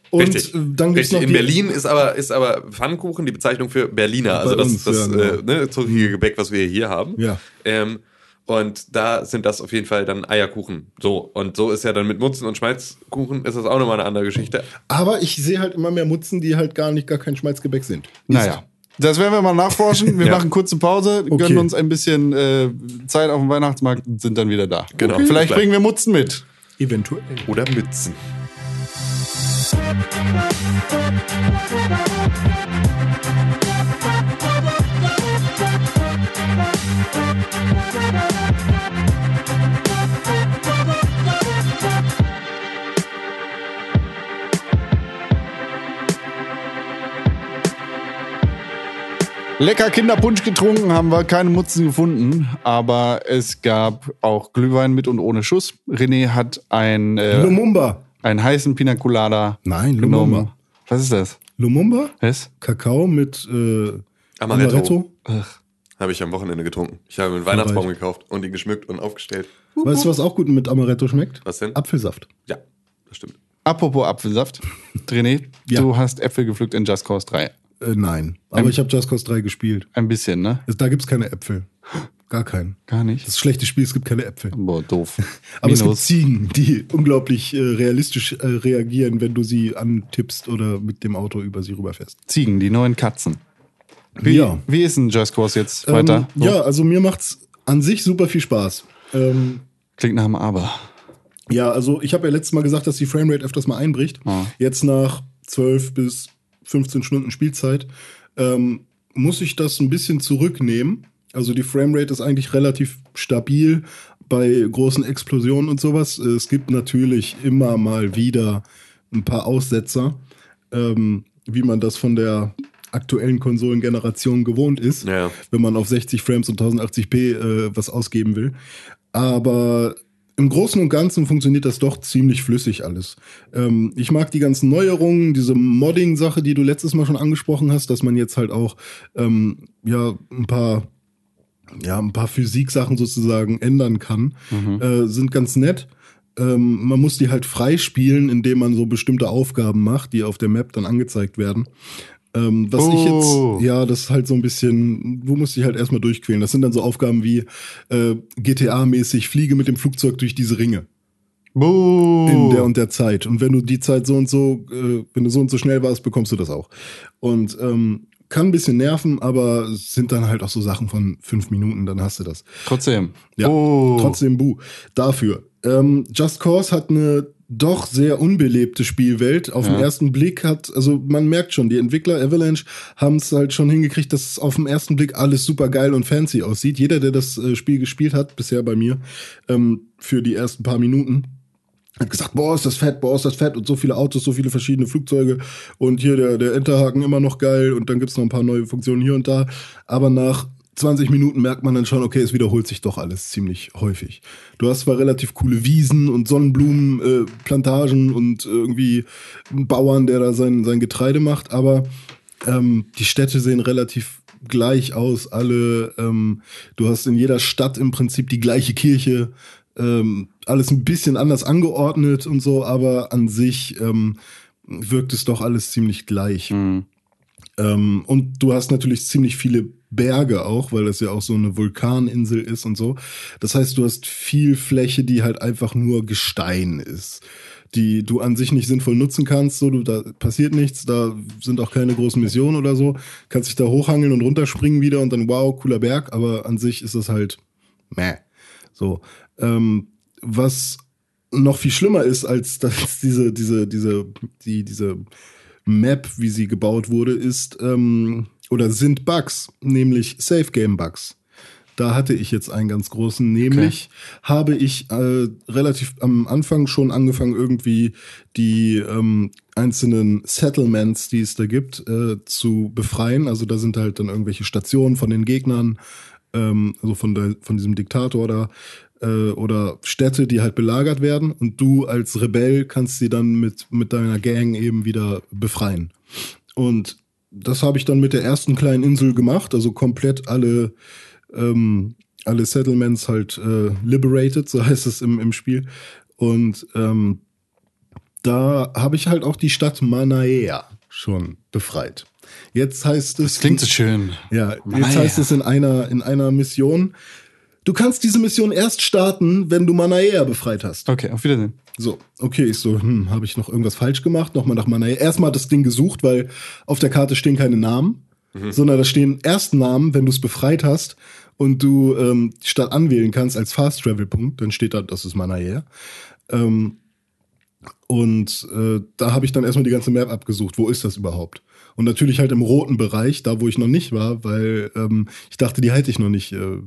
Und Richtig. äh, dann gibt's Richtig. noch In Berlin ist aber, ist aber Pfannkuchen die Bezeichnung für Berliner. Also das, uns, das ja, genau. äh, ne, zuckige Gebäck, was wir hier haben. Ja. Ähm, und da sind das auf jeden Fall dann Eierkuchen. So. Und so ist ja dann mit Mutzen und Schmalzkuchen ist das auch nochmal eine andere Geschichte. Aber ich sehe halt immer mehr Mutzen, die halt gar nicht gar kein Schmalzgebäck sind. Naja. Das werden wir mal nachforschen. Wir Ja. machen kurze Pause, Okay. gönnen uns ein bisschen äh, Zeit auf dem Weihnachtsmarkt und sind dann wieder da. Genau. Vielleicht Bis gleich. bringen wir Mutzen mit. Eventuell. Oder Mützen. Lecker Kinderpunsch getrunken, haben wir keine Mutzen gefunden, aber es gab auch Glühwein mit und ohne Schuss. René hat ein, äh, Lumumba. einen heißen Pina Colada Nein, genommen. Lumumba. Was ist das? Lumumba? Was? Kakao mit äh, Amaretto. Amaretto. Habe ich am Wochenende getrunken. Ich habe einen Weihnachtsbaum gekauft und ihn geschmückt und aufgestellt. Weißt du, was auch gut mit Amaretto schmeckt? Was denn? Apfelsaft. Ja, das stimmt. Apropos Apfelsaft. René, Ja. du hast Äpfel gepflückt in Just Cause 3. Äh, nein. Aber Ähm. ich habe Just Cause 3 gespielt. Ein bisschen, ne? Es- Da gibt's keine Äpfel. Gar keinen. Gar nicht. Das ist ein schlechtes Spiel, es gibt keine Äpfel. Boah, doof. Aber es gibt Minus. Ziegen, die unglaublich äh, realistisch äh, reagieren, wenn du sie antippst oder mit dem Auto über sie rüberfährst. Ziegen, die neuen Katzen. Wie, Ja. wie ist denn Just Cause jetzt weiter? Ähm, ja, also mir macht's an sich super viel Spaß. Ähm, Klingt nach einem Aber. Ja, also ich habe ja letztes Mal gesagt, dass die Framerate öfters mal einbricht. Ah. Jetzt nach 12 bis 15 Stunden Spielzeit ähm, muss ich das ein bisschen zurücknehmen. Also die Framerate ist eigentlich relativ stabil bei großen Explosionen und sowas. Es gibt natürlich immer mal wieder ein paar Aussetzer, ähm, wie man das von der aktuellen Konsolengeneration gewohnt ist, Ja. wenn man auf 60 Frames und 1080p äh, was ausgeben will. Aber im Großen und Ganzen funktioniert das doch ziemlich flüssig alles. Ähm, ich mag die ganzen Neuerungen, diese Modding-Sache, die du letztes Mal schon angesprochen hast, dass man jetzt halt auch ähm, ja ein paar ja ein paar Physiksachen sozusagen ändern kann, äh, sind ganz nett. ähm, man muss die halt freispielen, indem man so bestimmte Aufgaben macht, die auf der Map dann angezeigt werden. Ähm, was ich Oh. jetzt, ja, das ist halt so ein bisschen, du musst dich halt erstmal durchquälen. Das sind dann so Aufgaben wie äh, GTA-mäßig, fliege mit dem Flugzeug durch diese Ringe Buh. in der und der Zeit. Und wenn du die Zeit so und so, äh, wenn du so und so schnell warst, bekommst du das auch. Und ähm, kann ein bisschen nerven, aber es sind dann halt auch so Sachen von fünf Minuten, dann hast du das. Trotzdem. Ja, Oh. trotzdem Bu. Dafür. Ähm, Just Cause hat eine doch sehr unbelebte Spielwelt. Auf Ja. den ersten Blick hat, also man merkt schon, die Entwickler Avalanche haben es halt schon hingekriegt, dass es auf den ersten Blick alles super geil und fancy aussieht. Jeder, der das äh, Spiel gespielt hat, bisher bei mir, ähm, für die ersten paar Minuten, hat gesagt, boah, ist das fett, boah, ist das fett und so viele Autos, so viele verschiedene Flugzeuge und hier der, der Enterhaken immer noch geil und dann gibt's noch ein paar neue Funktionen hier und da. Aber nach 20 Minuten merkt man dann schon, okay, es wiederholt sich doch alles ziemlich häufig. Du hast zwar relativ coole Wiesen und Sonnenblumen, äh, Plantagen und irgendwie einen Bauern, der da sein, sein Getreide macht, aber ähm, die Städte sehen relativ gleich aus. Alle, ähm, du hast in jeder Stadt im Prinzip die gleiche Kirche. Ähm, alles ein bisschen anders angeordnet und so, aber an sich ähm, wirkt es doch alles ziemlich gleich. Mhm. Ähm, und du hast natürlich ziemlich viele Berge auch, weil das ja auch so eine Vulkaninsel ist und so. Das heißt, du hast viel Fläche, die halt einfach nur Gestein ist, die du an sich nicht sinnvoll nutzen kannst. So, du, da passiert nichts, da sind auch keine großen Missionen oder so. Kannst dich da hochhangeln und runterspringen wieder und dann wow, cooler Berg, aber an sich ist das halt meh. So, ähm, was noch viel schlimmer ist als dass diese diese diese die diese Map, wie sie gebaut wurde, ist ähm, oder sind Bugs, nämlich Safe Game Bugs. Da hatte ich jetzt einen ganz großen, nämlich habe ich äh, relativ am Anfang schon angefangen, irgendwie die ähm, einzelnen Settlements, die es da gibt, äh, zu befreien. Also da sind halt dann irgendwelche Stationen von den Gegnern, ähm, also von, der, von diesem Diktator da, äh, oder Städte, die halt belagert werden. Und du als Rebell kannst sie dann mit, mit deiner Gang eben wieder befreien. Und das habe ich dann mit der ersten kleinen Insel gemacht, also komplett alle, ähm, alle Settlements halt äh, liberated, so heißt es im, im Spiel. Und ähm, da habe ich halt auch die Stadt Manaea schon befreit. Jetzt heißt es. Das klingt so schön. Ja, jetzt heißt es in einer, in einer Mission. Du kannst diese Mission erst starten, wenn du Manaea befreit hast. Okay, auf Wiedersehen. So, okay, ich so, hm, habe ich noch irgendwas falsch gemacht? Nochmal nach Manaea. Erstmal das Ding gesucht, weil auf der Karte stehen keine Namen, sondern da stehen erst Namen, wenn du es befreit hast und du ähm, die Stadt anwählen kannst als Fast Travel Punkt, dann steht da, das ist Manaea. Ähm, und äh, da habe ich dann erstmal die ganze Map abgesucht. Wo ist das überhaupt? Und natürlich halt im roten Bereich, da wo ich noch nicht war, weil ähm, ich dachte, die halte ich noch nicht äh,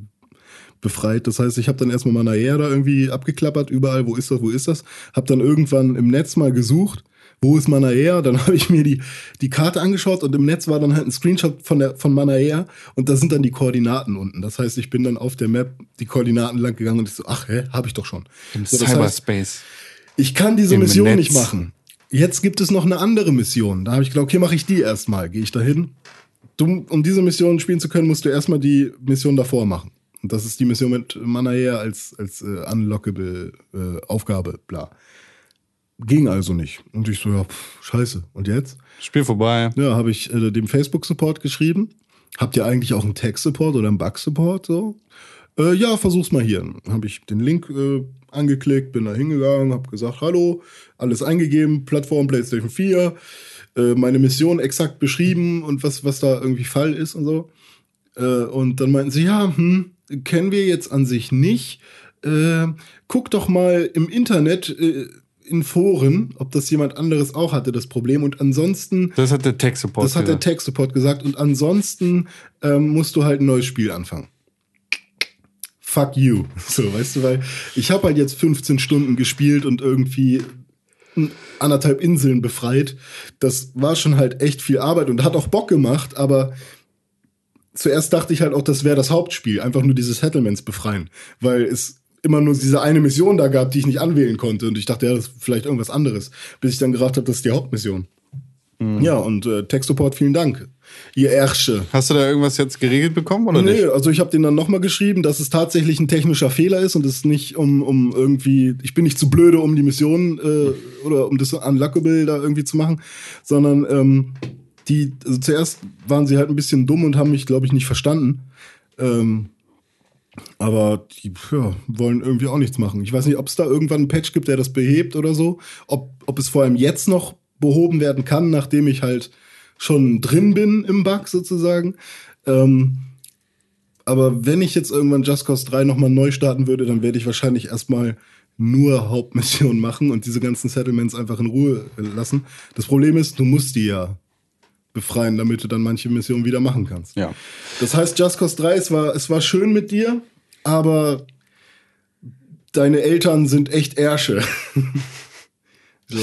befreit. Das heißt, ich habe dann erstmal Manaea da irgendwie abgeklappert, überall, wo ist das, wo ist das? Hab dann irgendwann im Netz mal gesucht, wo ist Manaea? Dann habe ich mir die, die Karte angeschaut und im Netz war dann halt ein Screenshot von, der, von Manaea und da sind dann die Koordinaten unten. Das heißt, ich bin dann auf der Map die Koordinaten lang gegangen und ich so, ach, hä, habe ich doch schon. Im So, das heißt, Cyberspace. ich kann diese Im Mission Netz. nicht machen. Jetzt gibt es noch eine andere Mission. Da habe ich gedacht, okay, mache ich die erstmal. Gehe ich da hin. Um diese Mission spielen zu können, musst du erstmal die Mission davor machen. Und das ist die Mission mit Manaea als, als äh, unlockable äh, Aufgabe, bla. Ging also nicht. Und ich so, ja, pff, scheiße. Und jetzt? Spiel vorbei. Ja, habe ich äh, dem Facebook-Support geschrieben. Habt ihr eigentlich auch einen Tech-Support oder einen Bug-Support? So? Äh, ja, versuch's mal hier. Habe ich den Link äh, angeklickt, bin da hingegangen, habe gesagt, hallo, alles eingegeben, Plattform PlayStation 4, äh, meine Mission exakt beschrieben und was, was da irgendwie Fall ist und so. Äh, und dann meinten sie, ja, hm, kennen wir jetzt an sich nicht. Äh, guck doch mal im Internet äh, in Foren, ob das jemand anderes auch hatte, das Problem. Und ansonsten Das hat der Tech-Support das hat der gesagt. Tech-Support gesagt. Und ansonsten ähm, musst du halt ein neues Spiel anfangen. Fuck you. So, weißt du, weil ich habe halt jetzt 15 Stunden gespielt und irgendwie anderthalb Inseln befreit. Das war schon halt echt viel Arbeit und hat auch Bock gemacht, aber zuerst dachte ich halt auch, das wäre das Hauptspiel. Einfach nur diese Settlements befreien. Weil es immer nur diese eine Mission da gab, die ich nicht anwählen konnte. Und ich dachte, ja, das ist vielleicht irgendwas anderes. Bis ich dann gerafft habe, das ist die Hauptmission. Ja, und äh, Tech-Support, vielen Dank. Ihr Ärsche. Hast du da irgendwas jetzt geregelt bekommen oder Nee, nicht? also ich habe den dann nochmal geschrieben, dass es tatsächlich ein technischer Fehler ist und es nicht um, um irgendwie, ich bin nicht zu blöde, um die Mission äh, oder um das Unlockable da irgendwie zu machen, sondern ähm, die, also zuerst waren sie halt ein bisschen dumm und haben mich, glaube ich, nicht verstanden. Ähm, aber die ja, wollen irgendwie auch nichts machen. Ich weiß nicht, ob es da irgendwann einen Patch gibt, der das behebt oder so. Ob, ob es vor allem jetzt noch behoben werden kann, nachdem ich halt schon drin bin im Bug sozusagen. Ähm, aber wenn ich jetzt irgendwann Just Cause 3 nochmal neu starten würde, dann werde ich wahrscheinlich erstmal nur Hauptmissionen machen und diese ganzen Settlements einfach in Ruhe lassen. Das Problem ist, du musst die ja befreien, damit du dann manche Missionen wieder machen kannst. Ja. Das heißt, Just Cause 3, es war, es war schön mit dir, aber deine Eltern sind echt Ärsche. so.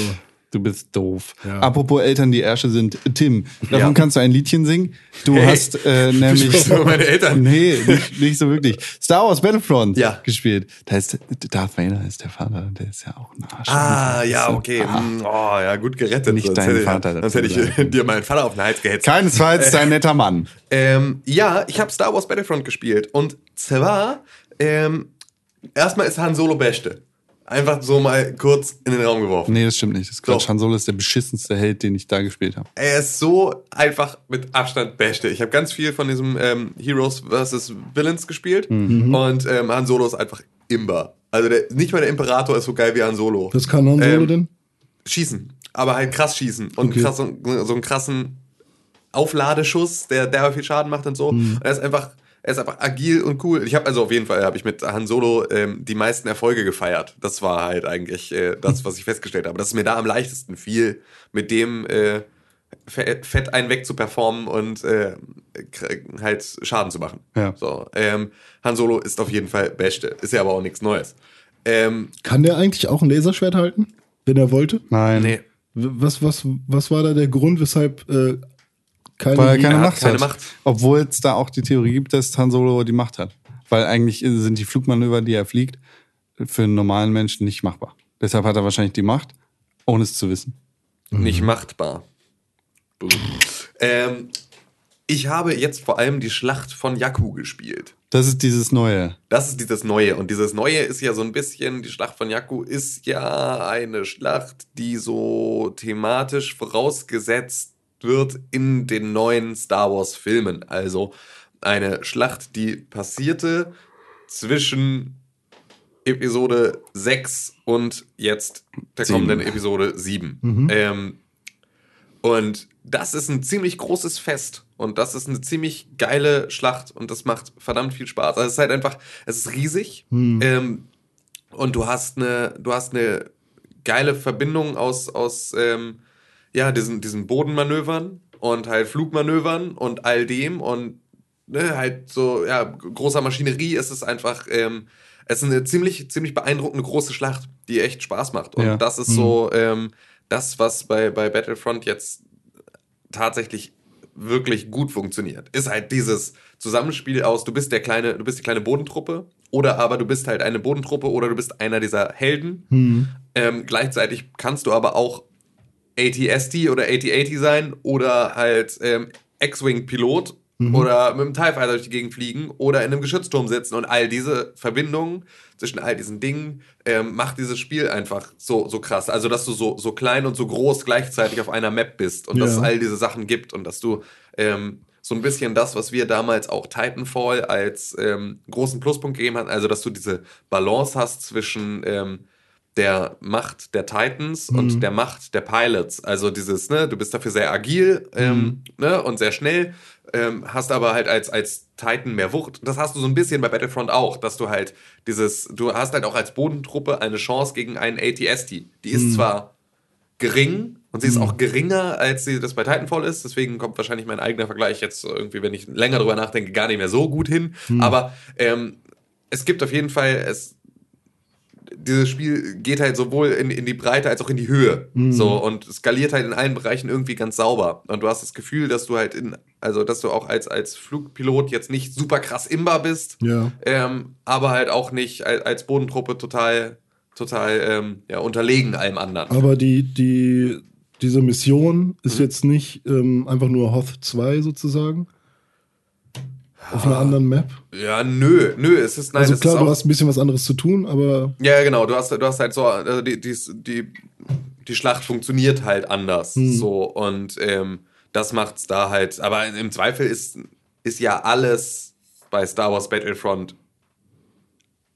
Du bist doof. Ja. Apropos Eltern, die Ärsche sind. Tim, davon Ja. kannst du ein Liedchen singen. Du Hey. hast äh, nämlich. über meine Eltern. Nee, nicht, nicht so wirklich. Star Wars Battlefront Ja. gespielt. Da ist Darth Vader ist der Vater, der ist ja auch ein Arsch. Ah, ja, okay. ah. Hm, Oh, ja, gut gerettet. Nicht sonst dein hätte, Vater Sonst hätte ich dir meinen Vater auf den Hals gehetzt. Keinesfalls dein netter Mann. Ähm, ja, ich habe Star Wars Battlefront gespielt. Und zwar, ähm, erstmal ist Han Solo Beste. Einfach so mal kurz in den Raum geworfen. Nee, das stimmt nicht. Das ist Quatsch. Han Solo ist der beschissenste Held, den ich da gespielt habe. Er ist so einfach mit Abstand Beste. Ich habe ganz viel von diesem ähm, Heroes vs. Villains gespielt. Mhm. Und ähm, Han Solo ist einfach Imber. Also der, nicht mal der Imperator ist so geil wie Han Solo. Was kann Han Solo Ähm, denn? Schießen. Aber halt krass schießen. Und Okay. krass, so, so einen krassen Aufladeschuss, der, der viel Schaden macht und so. Mhm. Und er ist einfach, er ist einfach agil und cool. Ich habe also auf jeden Fall habe ich mit Han Solo ähm, die meisten Erfolge gefeiert. Das war halt eigentlich äh, das, was ich festgestellt habe. Dass es mir da am leichtesten fiel, mit dem äh, fe- fett einen weg zu performen und äh, halt Schaden zu machen. Ja. So, ähm, Han Solo ist auf jeden Fall Beste. Ist ja aber auch nichts Neues. Ähm, Kann der eigentlich auch ein Laserschwert halten, wenn er wollte? Nein. nee, Was, was, was war da der Grund, weshalb äh, keine, Weil er keine Er hat Macht keine hat. Macht. Obwohl es da auch die Theorie gibt, dass Han Solo die Macht hat. Weil eigentlich sind die Flugmanöver, die er fliegt, für einen normalen Menschen nicht machbar. Deshalb hat er wahrscheinlich die Macht, ohne es zu wissen. nicht machtbar. Ähm, ich habe jetzt vor allem die Schlacht von Jakku gespielt. Das ist dieses Neue. Das ist dieses Neue. Und dieses Neue ist ja so ein bisschen, die Schlacht von Jakku ist ja eine Schlacht, die so thematisch vorausgesetzt wird in den neuen Star Wars Filmen. Also eine Schlacht, die passierte zwischen Episode 6 und jetzt der Sieben. kommenden Episode 7. Ähm, und das ist ein ziemlich großes Fest. Und das ist eine ziemlich geile Schlacht. Und das macht verdammt viel Spaß. Also es ist halt einfach, es ist riesig. Ähm, und du hast eine, du hast eine geile Verbindung aus, aus ähm, ja, diesen, diesen Bodenmanövern und halt Flugmanövern und all dem. Und ne, halt so, ja, großer Maschinerie. Es ist einfach, ähm, es ist eine ziemlich, ziemlich beeindruckende große Schlacht, die echt Spaß macht. Und Ja. das ist so ähm, das, was bei, bei Battlefront jetzt tatsächlich wirklich gut funktioniert. Ist halt dieses Zusammenspiel aus, du bist der kleine, du bist die kleine Bodentruppe oder aber du bist halt eine Bodentruppe oder du bist einer dieser Helden. Ähm, gleichzeitig kannst du aber auch ATST oder AT-80 sein oder halt ähm, X-Wing-Pilot oder mit dem TIE Fighter durch die Gegend fliegen oder in einem Geschützturm sitzen und all diese Verbindungen zwischen all diesen Dingen ähm, macht dieses Spiel einfach so, so krass. Also, dass du so, so klein und so groß gleichzeitig auf einer Map bist und dass Ja. es all diese Sachen gibt und dass du ähm, so ein bisschen das, was wir damals auch Titanfall als ähm, großen Pluspunkt gegeben hatten, also dass du diese Balance hast zwischen ähm, der Macht der Titans und der Macht der Pilots. Also dieses, ne, du bist dafür sehr agil ähm, ne, und sehr schnell, ähm, hast aber halt als, als Titan mehr Wucht. Das hast du so ein bisschen bei Battlefront auch, dass du halt dieses, du hast halt auch als Bodentruppe eine Chance gegen einen ATST. Die ist zwar gering und sie ist auch geringer, als sie das bei Titanfall ist. Deswegen kommt wahrscheinlich mein eigener Vergleich jetzt irgendwie, wenn ich länger drüber nachdenke, gar nicht mehr so gut hin. Aber ähm, es gibt auf jeden Fall, es, dieses Spiel geht halt sowohl in, in die Breite als auch in die Höhe. So und skaliert halt in allen Bereichen irgendwie ganz sauber. Und du hast das Gefühl, dass du halt in, also dass du auch als, als Flugpilot jetzt nicht super krass imbar bist, Ja. ähm, aber halt auch nicht als, als Bodentruppe total, total ähm, ja, unterlegen allem anderen. Aber die, die diese Mission Mhm. ist jetzt nicht ähm, einfach nur Hoth 2 sozusagen. Auf einer anderen Map. Ja, nö, nö, es ist nein, Also klar, du hast ein bisschen was anderes zu tun, aber Ja, genau. Du hast, du hast halt so, also die, die, die, die Schlacht funktioniert halt anders. So, und ähm, das macht's da halt. Aber im Zweifel ist, ist ja alles bei Star Wars Battlefront.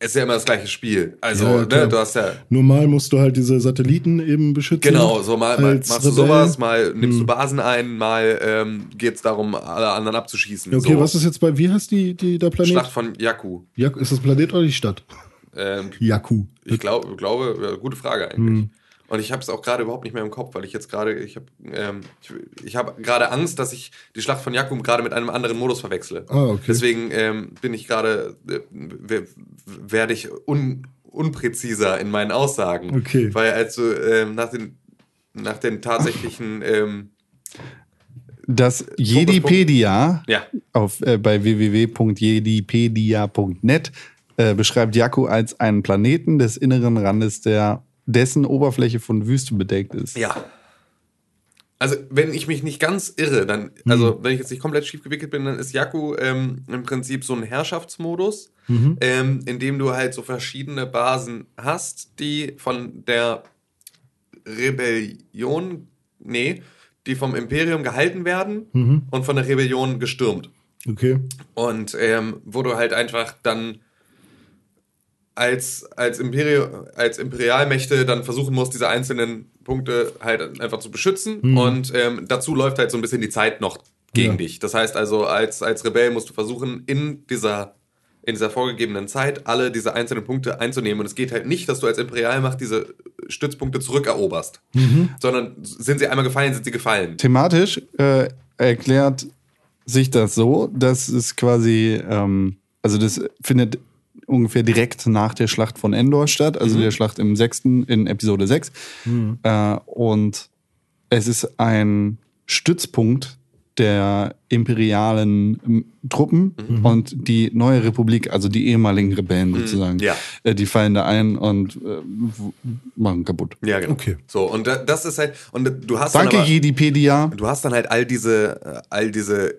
Ist ja immer das gleiche Spiel. Also, Ja, ne, du hast ja. normal musst du halt diese Satelliten eben beschützen. Genau, so mal, mal machst du Rebell. sowas, mal nimmst du Basen ein, mal ähm, geht's darum, alle anderen abzuschießen. Okay, so. was ist jetzt bei, wie heißt die, die der Planet? Schlacht von Jakku. Jak ist das Planet oder die Stadt? Ähm, Jakku. Ich glaub, glaube, gute Frage eigentlich. Und ich habe es auch gerade überhaupt nicht mehr im Kopf, weil ich jetzt gerade, ich habe ähm, ich, ich hab gerade Angst, dass ich die Schlacht von Jakkum gerade mit einem anderen Modus verwechsle. Ah, okay. Deswegen ähm, bin ich gerade, äh, we- werde ich un, unpräziser in meinen Aussagen. Okay. Weil also ähm, nach den nach den tatsächlichen ähm, Das Jedipedia ja auf, äh, bei www.jedipedia.net äh, beschreibt Jakku als einen Planeten des inneren Randes, der dessen Oberfläche von Wüste bedeckt ist. Ja. Also, wenn ich mich nicht ganz irre, dann, also, wenn ich jetzt nicht komplett schief gewickelt bin, dann ist Jakku ähm, im Prinzip so ein Herrschaftsmodus, ähm, in dem du halt so verschiedene Basen hast, die von der Rebellion, nee, die vom Imperium gehalten werden und von der Rebellion gestürmt. Okay. Und ähm, wo du halt einfach dann als, als, Imperio, als Imperialmächte dann versuchen musst, diese einzelnen Punkte halt einfach zu beschützen. Und ähm, dazu läuft halt so ein bisschen die Zeit noch gegen Ja. dich. Das heißt also, als, als Rebell musst du versuchen, in dieser, in dieser vorgegebenen Zeit alle diese einzelnen Punkte einzunehmen. Und es geht halt nicht, dass du als Imperialmacht diese Stützpunkte zurückeroberst, sondern sind sie einmal gefallen, sind sie gefallen. Thematisch äh, erklärt sich das so, dass es quasi, ähm, also das findet ungefähr direkt nach der Schlacht von Endor statt, also der Schlacht im sechsten, in Episode 6. Äh, und es ist ein Stützpunkt der imperialen ähm, Truppen und die neue Republik, also die ehemaligen Rebellen sozusagen, ja. äh, die fallen da ein und äh, machen kaputt. Ja, genau. Okay. So, und da- das ist halt, und du hast Danke, dann aber, Jedipedia. du hast dann halt all diese, äh, all diese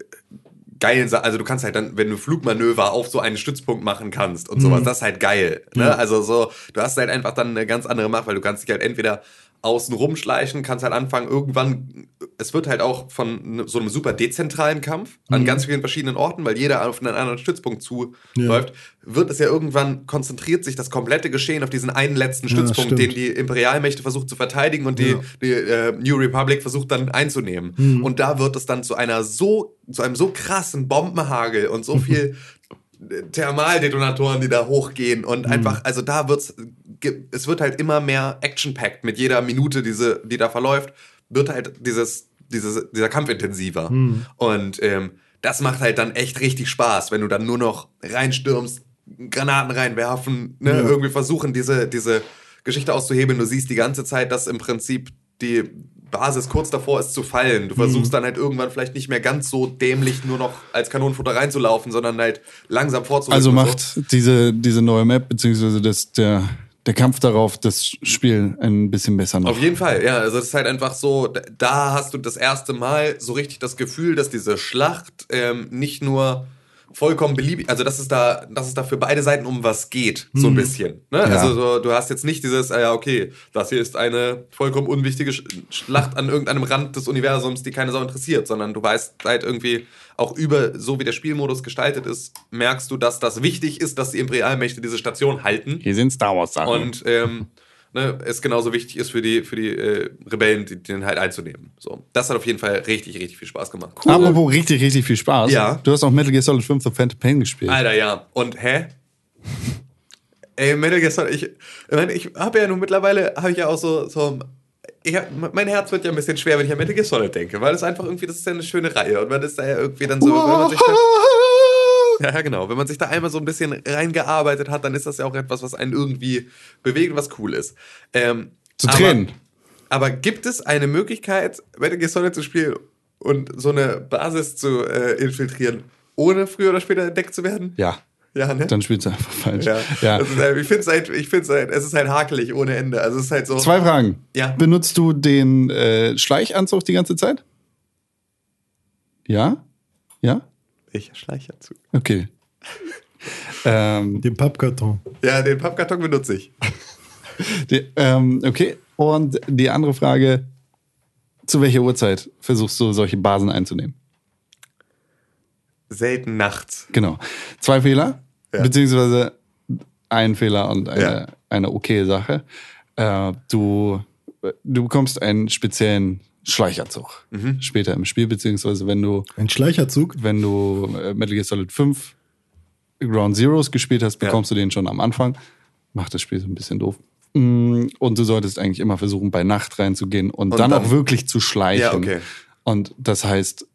geilen Sachen, also du kannst halt dann, wenn du Flugmanöver auf so einen Stützpunkt machen kannst und sowas, das ist halt geil. Ne? Also so, du hast halt einfach dann eine ganz andere Macht, weil du kannst dich halt entweder außen rumschleichen, kannst halt anfangen, irgendwann, es wird halt auch von so einem super dezentralen Kampf an ganz vielen verschiedenen Orten, weil jeder auf einen anderen Stützpunkt zuläuft, wird es ja irgendwann, konzentriert sich das komplette Geschehen auf diesen einen letzten Stützpunkt, stimmt. den die Imperialmächte versucht zu verteidigen und die, Ja. die äh, New Republic versucht dann einzunehmen. Und da wird es dann zu einer so, zu einem so krassen Bombenhagel und so viel Thermaldetonatoren, die da hochgehen und einfach, also da wird's, es wird halt immer mehr action-packed mit jeder Minute, diese, die da verläuft, wird halt dieses, dieses, dieser Kampf intensiver. Und ähm, das macht halt dann echt richtig Spaß, wenn du dann nur noch reinstürmst, Granaten reinwerfen, ne, irgendwie versuchen, diese, diese Geschichte auszuhebeln. Du siehst die ganze Zeit, dass im Prinzip die Basis kurz davor ist zu fallen. Du versuchst dann halt irgendwann vielleicht nicht mehr ganz so dämlich nur noch als Kanonenfutter reinzulaufen, sondern halt langsam vorzurücken. Also und so. macht diese, diese neue Map, beziehungsweise das, der, der Kampf darauf, das Spiel ein bisschen besser noch. Auf jeden Fall, ja. Also das ist halt einfach so, da- da hast du das erste Mal so richtig das Gefühl, dass diese Schlacht ähm, nicht nur vollkommen beliebig, also dass es da, dass es da für beide Seiten um was geht, so ein bisschen. Ne? Also so, du hast jetzt nicht dieses, ah ja, okay, das hier ist eine vollkommen unwichtige Sch- Schlacht an irgendeinem Rand des Universums, die keine Sau interessiert, sondern du weißt halt irgendwie auch über, so wie der Spielmodus gestaltet ist, merkst du, dass das wichtig ist, dass die Imperialmächte diese Station halten. Hier sind Star Wars Sachen. Und ähm, ne, es genauso wichtig ist für die, für die äh, Rebellen, die, den halt einzunehmen. So, das hat auf jeden Fall richtig, richtig viel Spaß gemacht. Apropos richtig, richtig viel Spaß. Ja. Du hast auch Metal Gear Solid 5 The Phantom Pain gespielt. Alter, ja. Und hä? Ey, Metal Gear Solid, ich, ich meine, ich habe ja nun mittlerweile, habe ich ja auch so, so ich hab, mein Herz wird ja ein bisschen schwer, wenn ich an Metal Gear Solid denke, weil es einfach irgendwie, das ist ja eine schöne Reihe und man ist da ja irgendwie dann so, wenn man sich da, Ja, genau. Wenn man sich da einmal so ein bisschen reingearbeitet hat, dann ist das ja auch etwas, was einen irgendwie bewegt was cool ist. Ähm, Zu aber- Tränen. Aber gibt es eine Möglichkeit, Metal Gear Solid zu spielen und so eine Basis zu äh, infiltrieren, ohne früher oder später entdeckt zu werden? Ja. Ja, ne? dann spielst du einfach falsch. ja. Ja. Ist halt, ich finde es halt, ich find's halt, es ist halt hakelig ohne Ende. Also es ist halt so. Zwei Fragen. Ja. Benutzt du den äh, Schleichanzug die ganze Zeit? Ja? Ja? Welcher Schleichanzug? Okay. ähm, Den Pappkarton. Ja, den Pappkarton benutze ich. die, ähm, okay. Und die andere Frage: Zu welcher Uhrzeit versuchst du, solche Basen einzunehmen? Selten nachts. Genau. Zwei Fehler, Ja. beziehungsweise ein Fehler und eine, Ja. eine okay Sache. Äh, du, du bekommst einen speziellen Schleichanzug Mhm. später im Spiel, beziehungsweise wenn du, Ein Schleicherzug. wenn du äh, Metal Gear Solid 5 Ground Zeroes gespielt hast, Ja. bekommst du den schon am Anfang. Macht das Spiel so ein bisschen doof. Mm, Und du solltest eigentlich immer versuchen, bei Nacht reinzugehen und, Und dann, dann- auch wirklich zu schleichen. Ja, okay. Und das heißt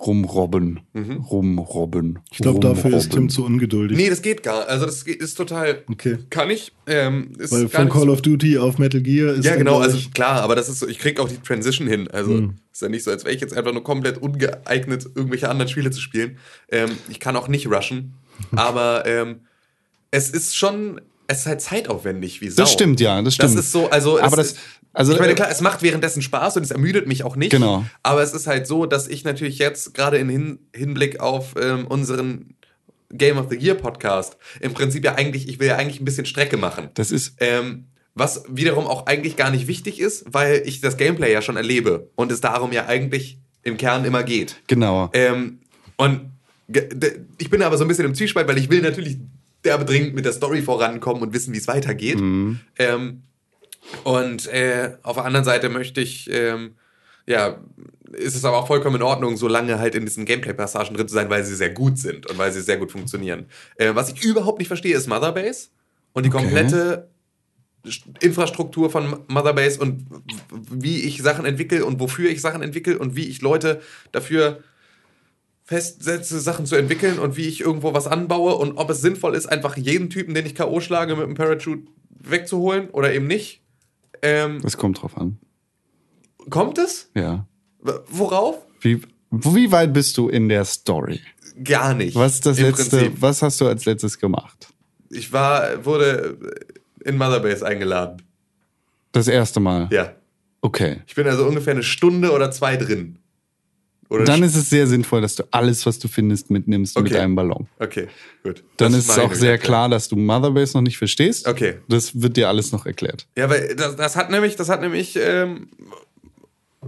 rumrobben. Rumrobben. Mhm. Ich glaube, dafür ist rumrobben. Tim zu ungeduldig. Nee, das geht gar. Also das ist total. Okay. Kann ich. Ähm, ist Weil von Call so- of Duty auf Metal Gear ist Ja, genau, also klar, aber das ist so, ich krieg auch die Transition hin. Also Mhm. ist ja nicht so, als wäre ich jetzt einfach nur komplett ungeeignet, irgendwelche anderen Spiele zu spielen. Ähm, ich kann auch nicht rushen, aber ähm, es ist schon, es ist halt zeitaufwendig wie Sau. Das stimmt, ja, das stimmt. Das ist so, also Aber es, das- also- ich meine, klar, es macht währenddessen Spaß und es ermüdet mich auch nicht. Genau. Aber es ist halt so, dass ich natürlich jetzt gerade in Hin Hinblick auf ähm, unseren Game of the Year Podcast im Prinzip ja eigentlich, ich will ja eigentlich ein bisschen Strecke machen. Das ist, Ähm, was wiederum auch eigentlich gar nicht wichtig ist, weil ich das Gameplay ja schon erlebe und es darum ja eigentlich im Kern immer geht. genau. Ähm, und ich bin aber so ein bisschen im Zwiespalt, weil ich will natürlich derbe dringend mit der Story vorankommen und wissen, wie es weitergeht. Ähm, und äh, auf der anderen Seite möchte ich, ähm, ja, ist es aber auch vollkommen in Ordnung, so lange halt in diesen Gameplay-Passagen drin zu sein, weil sie sehr gut sind und weil sie sehr gut funktionieren. Äh, was ich überhaupt nicht verstehe, ist Motherbase und die Okay. komplette Infrastruktur von Motherbase und wie ich Sachen entwickle und wofür ich Sachen entwickle und wie ich Leute dafür festsetze, Sachen zu entwickeln und wie ich irgendwo was anbaue und ob es sinnvoll ist, einfach jeden Typen, den ich K.O. schlage, mit einem Parachute wegzuholen oder eben nicht. Ähm, Das kommt drauf an. kommt es? Ja. Worauf? Wie, wie weit bist du in der Story? Gar nicht. Was das letzte, Prinzip. was hast du als letztes gemacht? Ich war, wurde in Motherbase eingeladen. Das erste Mal. Ja. Okay. Ich bin also ungefähr eine Stunde oder zwei drin. Oder Dann ist es sehr sinnvoll, dass du alles, was du findest, mitnimmst mit Okay. einem Ballon. Okay, gut. Dann Das ist es auch sehr klar, dass du Motherbase noch nicht verstehst. Okay. Das wird dir alles noch erklärt. Ja, weil das, das hat nämlich, das hat nämlich, ähm,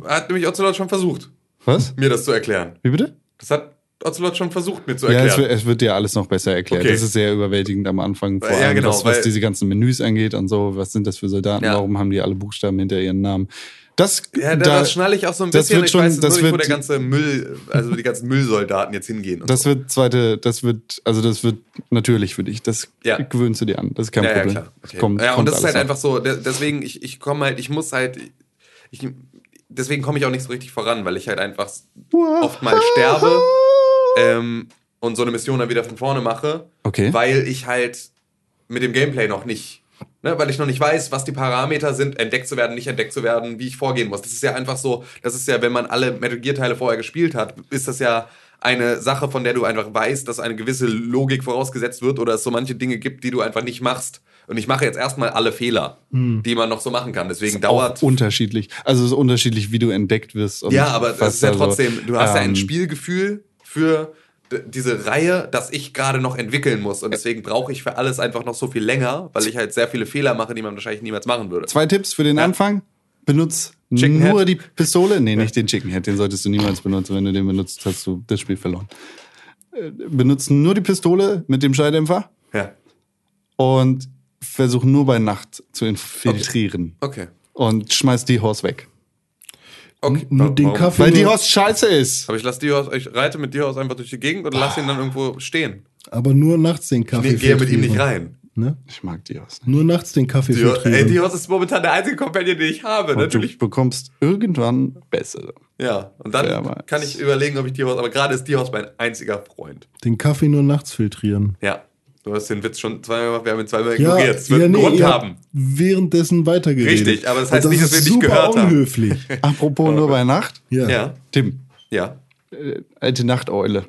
hat nämlich Ocelot schon versucht, Was? mir das zu erklären. Wie bitte? Das hat Ocelot schon versucht, mir zu Ja, erklären. es wird, es wird dir alles noch besser erklärt. Okay. Das ist sehr überwältigend am Anfang, vor Ja, allem genau, was, was diese ganzen Menüs angeht und so. Was sind das für Soldaten? Ja. Warum haben die alle Buchstaben hinter ihren Namen? Das, ja, da, da- das schnalle ich auch so ein das bisschen. wird ich schon- weiß das nur nicht, wo wird- der ganze Müll, also die ganzen Müllsoldaten jetzt hingehen. Das so. wird zweite, das wird, also das wird natürlich für dich. Das Ja. gewöhnst du dir an. Das ist kein ja, ja, Problem. klar. Das Okay. kommt, ja, und das ist halt alles einfach so, de- deswegen, ich, ich komme halt, ich muss halt, ich, deswegen komme ich auch nicht so richtig voran, weil ich halt einfach oft mal sterbe ähm, und so eine Mission dann wieder von vorne mache, Okay. weil ich halt mit dem Gameplay noch nicht, ne, weil ich noch nicht weiß, was die Parameter sind, entdeckt zu werden, nicht entdeckt zu werden, wie ich vorgehen muss. Das ist ja einfach so, das ist ja, wenn man alle Metal Gear Teile vorher gespielt hat, ist das ja eine Sache, von der du einfach weißt, dass eine gewisse Logik vorausgesetzt wird oder es so manche Dinge gibt, die du einfach nicht machst. Und ich mache jetzt erstmal alle Fehler, die man noch so machen kann. Deswegen dauert unterschiedlich. Also es ist unterschiedlich, wie du entdeckt wirst. ja, aber es ist ja da so- trotzdem, du hast ja ein ähm, Spielgefühl für diese Reihe, das ich gerade noch entwickeln muss. Und deswegen brauche ich für alles einfach noch so viel länger, weil ich halt sehr viele Fehler mache, die man wahrscheinlich niemals machen würde. Zwei Tipps für den Ja. Anfang. Benutz Chicken nur Head. die Pistole. Nee, nicht den Chicken Head. Den solltest du niemals benutzen. Wenn du den benutzt, hast du das Spiel verloren. Äh, Benutz nur die Pistole mit dem Schalldämpfer Ja. und versuch nur bei Nacht zu infiltrieren. Okay. Und schmeiß die Horse weg. Okay. Nur den Warum? Kaffee. Weil die nur, Horse scheiße ist. Aber ich lasse Dios, ich reite mit Dios einfach durch die Gegend oder lasse ihn dann irgendwo stehen. aber nur nachts den Kaffee. Ich gehe mit ihm nicht rein. Ne? Ich mag die Horse nicht. Nur nachts den Kaffee Dios, ey, filtrieren. Dios ist momentan der einzige Companion, den ich habe. Und Natürlich. du bekommst irgendwann bessere. Ja. Und dann Wer weiß. kann ich überlegen, ob ich Dios, aber gerade ist Dios mein einziger Freund. Den Kaffee nur nachts filtrieren. Ja. Du hast den Witz schon zweimal gemacht, wir haben ihn zweimal Ja, ignoriert. Es wird ja, nee, Grund haben. währenddessen weitergeredet. Richtig, aber das heißt Und nicht, dass wir nicht super gehört haben. unhöflich. Apropos nur bei Nacht. Ja. Ja. Tim, Ja. äh, alte Nachteule.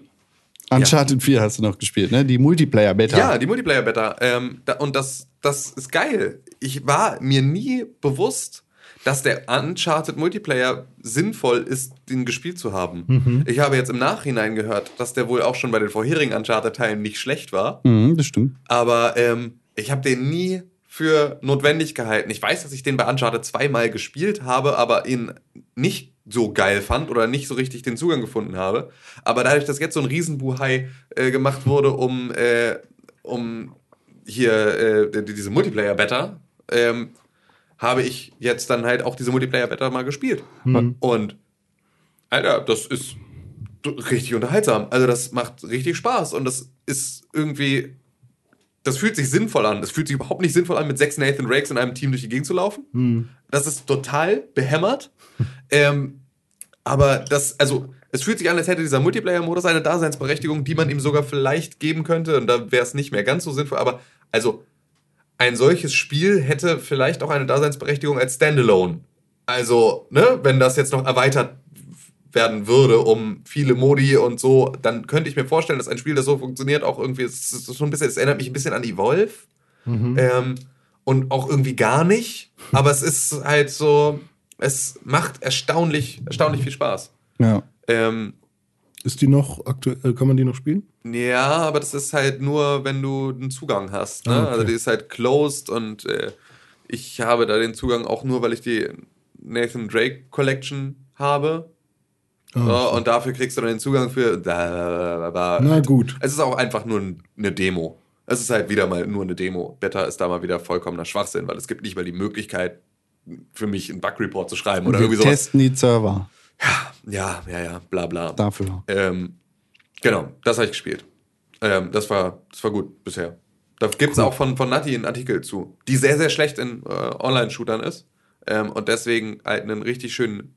Uncharted 4 hast du noch gespielt, ne? Die Multiplayer-Beta. Ja, die Multiplayer-Beta. Ähm, da, und das, das ist geil. Ich war mir nie bewusst, dass der Uncharted Multiplayer sinnvoll ist, den gespielt zu haben. Ich habe jetzt im Nachhinein gehört, dass der wohl auch schon bei den vorherigen Uncharted-Teilen nicht schlecht war. Mhm, das stimmt. Aber ähm, ich habe den nie für notwendig gehalten. Ich weiß, dass ich den bei Uncharted zweimal gespielt habe, aber ihn nicht so geil fand oder nicht so richtig den Zugang gefunden habe. Aber dadurch, dass jetzt so ein Riesenbuhai äh, gemacht wurde, um, äh, um hier äh, die- diese Multiplayer-Beta, ähm, habe ich jetzt dann halt auch diese Multiplayer-Beta mal gespielt. Und Alter, das ist richtig unterhaltsam. Also das macht richtig Spaß und das ist irgendwie, das fühlt sich sinnvoll an. Das fühlt sich überhaupt nicht sinnvoll an, mit sechs Nathan Rakes in einem Team durch die Gegend zu laufen. Das ist total behämmert. ähm, aber das, also es fühlt sich an, als hätte dieser Multiplayer-Modus eine Daseinsberechtigung, die man ihm sogar vielleicht geben könnte. Und da wäre es nicht mehr ganz so sinnvoll. Aber also ein solches Spiel hätte vielleicht auch eine Daseinsberechtigung als Standalone. Also, ne, wenn das jetzt noch erweitert werden würde um viele Modi und so, dann könnte ich mir vorstellen, dass ein Spiel, das so funktioniert, auch irgendwie, es ist so ein bisschen, es erinnert mich ein bisschen an Evolve. Ähm, und auch irgendwie gar nicht. Aber es ist halt so, es macht erstaunlich, erstaunlich viel Spaß. Ja. Ähm, Ist die noch aktuell, kann man die noch spielen? ja, aber das ist halt nur, wenn du einen Zugang hast. Ne? Ah, okay. Also die ist halt closed und äh, ich habe da den Zugang auch nur, weil ich die Nathan Drake Collection habe. Ah, So, und dafür kriegst du dann den Zugang für. Na gut. Es ist auch einfach nur eine Demo. Es ist halt wieder mal nur eine Demo. Beta ist da mal wieder vollkommener Schwachsinn, weil es gibt nicht mal die Möglichkeit, für mich einen Bug-Report zu schreiben oder Wir irgendwie sowas. testen die Server Ja, ja, ja, bla bla. dafür. Ähm, genau, das habe ich gespielt. Ähm, das, war, das war gut bisher. Da gibt es auch von, von Nati einen Artikel zu, die sehr, sehr schlecht in äh, Online-Shootern ist ähm, und deswegen halt einen richtig schönen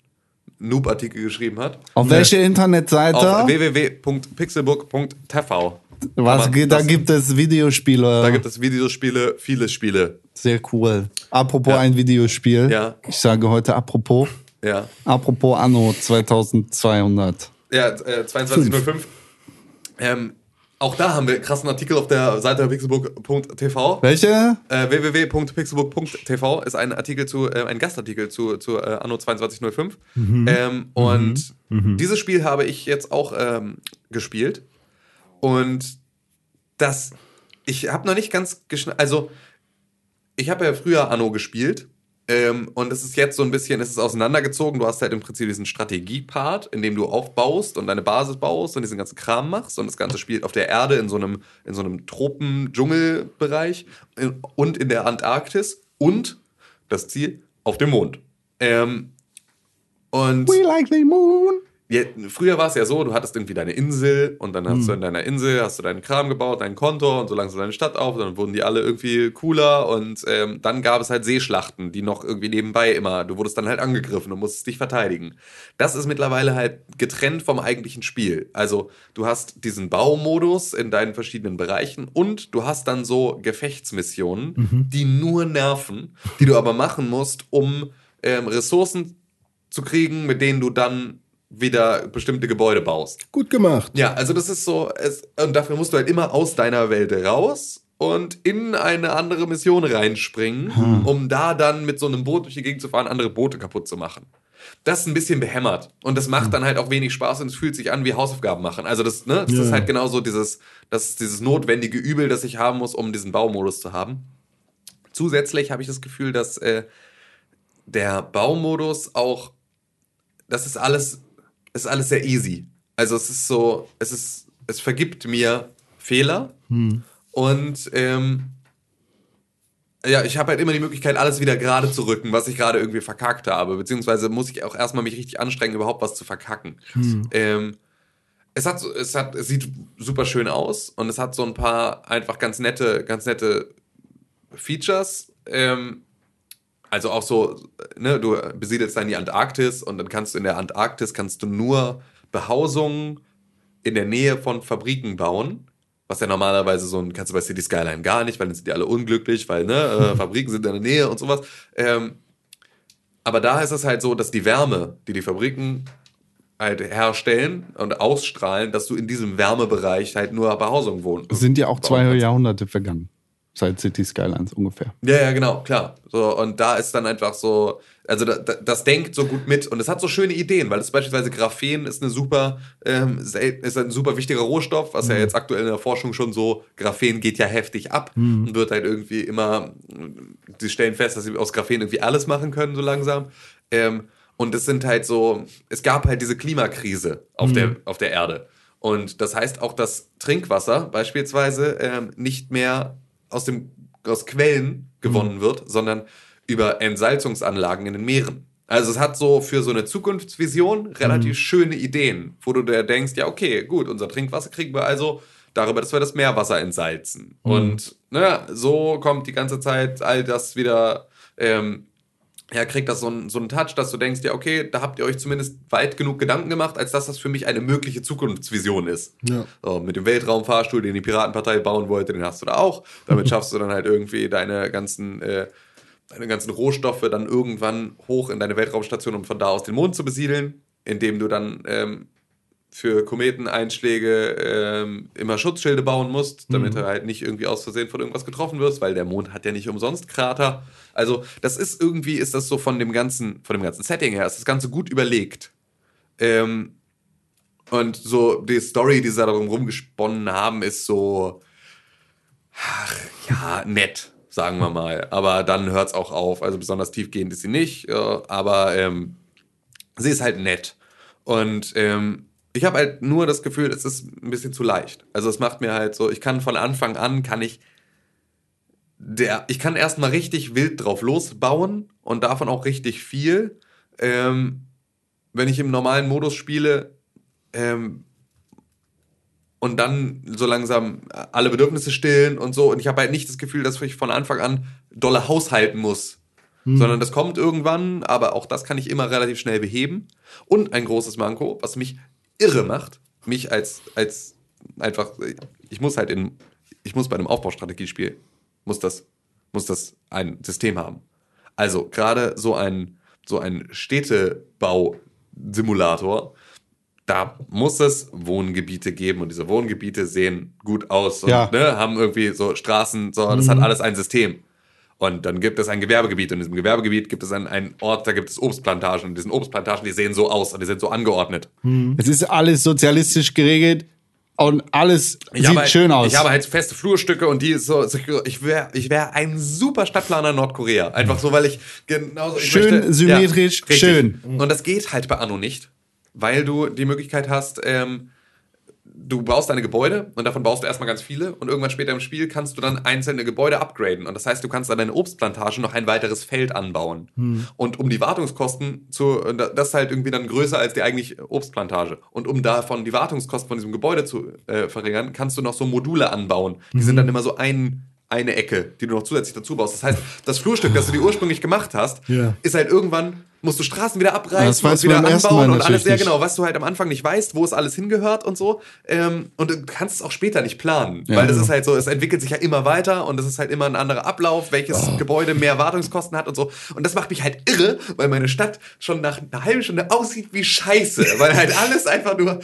Noob-Artikel geschrieben hat. Auf welche Internetseite? Auf www.pixelbook.tv. Was, Aber da das- gibt es Videospiele. Da gibt es Videospiele, viele Spiele. Sehr cool. Apropos Ja. ein Videospiel. Ja. Ich sage heute apropos. Ja, Apropos Anno 2200. ja äh, 2205. Ähm, auch da haben wir einen krassen Artikel auf der Seite pixelbook.tv. Welche? Äh, www.pixelbook.tv ist ein Artikel zu, äh, ein Gastartikel zu, zu äh, Anno 2205. Ähm, und dieses Spiel habe ich jetzt auch ähm, gespielt. Und das, ich habe noch nicht ganz geschnallt, also ich habe ja früher Anno gespielt. Ähm, und es ist jetzt so ein bisschen, es ist auseinandergezogen. Du hast halt im Prinzip diesen Strategie-Part, in dem du aufbaust und deine Basis baust und diesen ganzen Kram machst. Und das Ganze spielt auf der Erde in so einem, in so einem Tropen-Dschungel-Bereich in- und in der Antarktis und das Ziel auf dem Mond. Ähm, und We like the moon. Ja, früher war es ja so, du hattest irgendwie deine Insel und dann hast du in deiner Insel hast du deinen Kram gebaut, dein Konto und so langsam deine Stadt auf, dann wurden die alle irgendwie cooler und ähm, dann gab es halt Seeschlachten, die noch irgendwie nebenbei immer, du wurdest dann halt angegriffen und musstest dich verteidigen. Das ist mittlerweile halt getrennt vom eigentlichen Spiel. Also du hast diesen Baumodus in deinen verschiedenen Bereichen und du hast dann so Gefechtsmissionen, die nur nerven, die du aber machen musst, um ähm, Ressourcen zu kriegen, mit denen du dann wieder bestimmte Gebäude baust. Gut gemacht. Ja, also das ist so, es, und dafür musst du halt immer aus deiner Welt raus und in eine andere Mission reinspringen, um da dann mit so einem Boot durch die Gegend zu fahren, andere Boote kaputt zu machen. Das ist ein bisschen behämmert und das macht dann halt auch wenig Spaß und es fühlt sich an wie Hausaufgaben machen. Also das, ne, das Ja. ist halt genauso dieses, das ist dieses notwendige Übel, das ich haben muss, um diesen Baumodus zu haben. Zusätzlich habe ich das Gefühl, dass äh, der Baumodus auch, das ist alles, ist alles sehr easy. Also es ist so, es ist, es vergibt mir Fehler und ähm, ja, ich habe halt immer die Möglichkeit, alles wieder gerade zu rücken, was ich gerade irgendwie verkackt habe. Beziehungsweise muss ich auch erstmal mich richtig anstrengen, überhaupt was zu verkacken. Ähm, es hat, es hat, es sieht super schön aus und es hat so ein paar einfach ganz nette, ganz nette Features. Ähm, also auch so, ne, du besiedelst dann die Antarktis und dann kannst du in der Antarktis kannst du nur Behausungen in der Nähe von Fabriken bauen. Was ja normalerweise so ein, kannst du bei City Skyline gar nicht, weil dann sind die alle unglücklich, weil ne, äh, Fabriken sind in der Nähe und sowas. Ähm, aber da ist es halt so, dass die Wärme, die die Fabriken halt herstellen und ausstrahlen, dass du in diesem Wärmebereich halt nur Behausung wohnst. Sind ja auch zwei. Jahrhunderte vergangen. Seit City Skylines ungefähr. Ja, ja, genau, klar. So, und da ist dann einfach so, also da, da, das denkt so gut mit und es hat so schöne Ideen, weil es beispielsweise Graphen ist eine super, ähm, ist ein super wichtiger Rohstoff, was ja jetzt aktuell in der Forschung schon so, Graphen geht ja heftig ab und wird halt irgendwie immer, die stellen fest, dass sie aus Graphen irgendwie alles machen können, so langsam. Ähm, und es sind halt so, es gab halt diese Klimakrise auf, der, auf der Erde. Und das heißt auch, dass Trinkwasser beispielsweise ähm, nicht mehr aus, dem, aus Quellen gewonnen wird, sondern über Entsalzungsanlagen in den Meeren. Also es hat so für so eine Zukunftsvision relativ schöne Ideen, wo du dir denkst, ja okay, gut, unser Trinkwasser kriegen wir also darüber, dass wir das Meerwasser entsalzen. Und ne, so kommt die ganze Zeit all das wieder ähm, ja, kriegt das so einen, so einen Touch, dass du denkst, ja, okay, da habt ihr euch zumindest weit genug Gedanken gemacht, als dass das für mich eine mögliche Zukunftsvision ist. Ja. So, mit dem Weltraumfahrstuhl, den die Piratenpartei bauen wollte, den hast du da auch. Damit schaffst du dann halt irgendwie deine ganzen, äh, deine ganzen Rohstoffe dann irgendwann hoch in deine Weltraumstation, um von da aus den Mond zu besiedeln, indem du dann ähm, für Kometeneinschläge ähm, immer Schutzschilde bauen musst, damit du halt nicht irgendwie aus Versehen von irgendwas getroffen wirst, weil der Mond hat ja nicht umsonst Krater. Also das ist irgendwie, ist das so von dem ganzen, von dem ganzen Setting her, ist das Ganze gut überlegt. Ähm, und so die Story, die sie da darum rumgesponnen haben, ist so, ach, ja, nett, sagen wir mal. Aber dann hört es auch auf. Also besonders tiefgehend ist sie nicht, äh, aber ähm, sie ist halt nett. Und ähm, ich habe halt nur das Gefühl, es ist ein bisschen zu leicht. Also es macht mir halt so, ich kann von Anfang an, kann ich der, ich kann erstmal richtig wild drauf losbauen und davon auch richtig viel. Ähm, wenn ich im normalen Modus spiele ähm, und dann so langsam alle Bedürfnisse stillen und so. Und ich habe halt nicht das Gefühl, dass ich von Anfang an dolle haushalten muss. Sondern das kommt irgendwann, aber auch das kann ich immer relativ schnell beheben. Und ein großes Manko, was mich irre macht, mich als, als einfach, ich muss halt in, ich muss bei einem Aufbaustrategiespiel, muss das, muss das ein System haben. Also gerade so ein, so ein Städtebau-Simulator, da muss es Wohngebiete geben und diese Wohngebiete sehen gut aus und Ja. ne, haben irgendwie so Straßen, so, das hat alles ein System. Und dann gibt es ein Gewerbegebiet und in diesem Gewerbegebiet gibt es einen, einen Ort, da gibt es Obstplantagen und diesen Obstplantagen, die sehen so aus und die sind so angeordnet. Es ist alles sozialistisch geregelt und alles Ich sieht halt, schön aus. Ich habe halt feste Flurstücke und die ist so, ich wäre ich wär ein super Stadtplaner in Nordkorea. Einfach so, weil ich genauso. Ich Schön symmetrisch, richtig. schön. Und das geht halt bei Anno nicht, weil du die Möglichkeit hast, ähm, du baust deine Gebäude und davon baust du erstmal ganz viele und irgendwann später im Spiel kannst du dann einzelne Gebäude upgraden und das heißt, du kannst an deine Obstplantage noch ein weiteres Feld anbauen. Und um die Wartungskosten zu, das ist halt irgendwie dann größer als die eigentlich Obstplantage. Und um davon die Wartungskosten von diesem Gebäude zu äh, verringern, kannst du noch so Module anbauen. Die sind dann immer so ein, eine Ecke, die du noch zusätzlich dazu baust. Das heißt, das Flurstück, das du dir ursprünglich gemacht hast, Ja. ist halt irgendwann, musst du Straßen wieder abreißen weißt und wieder anbauen und alles nicht. genau, was du halt am Anfang nicht weißt, wo es alles hingehört und so. Ähm, und du kannst es auch später nicht planen, Ja. weil das ist halt so, es entwickelt sich ja immer weiter und es ist halt immer ein anderer Ablauf, welches Oh. Gebäude mehr Wartungskosten hat und so. Und das macht mich halt irre, weil meine Stadt schon nach einer halben Stunde aussieht wie Scheiße, weil halt alles einfach nur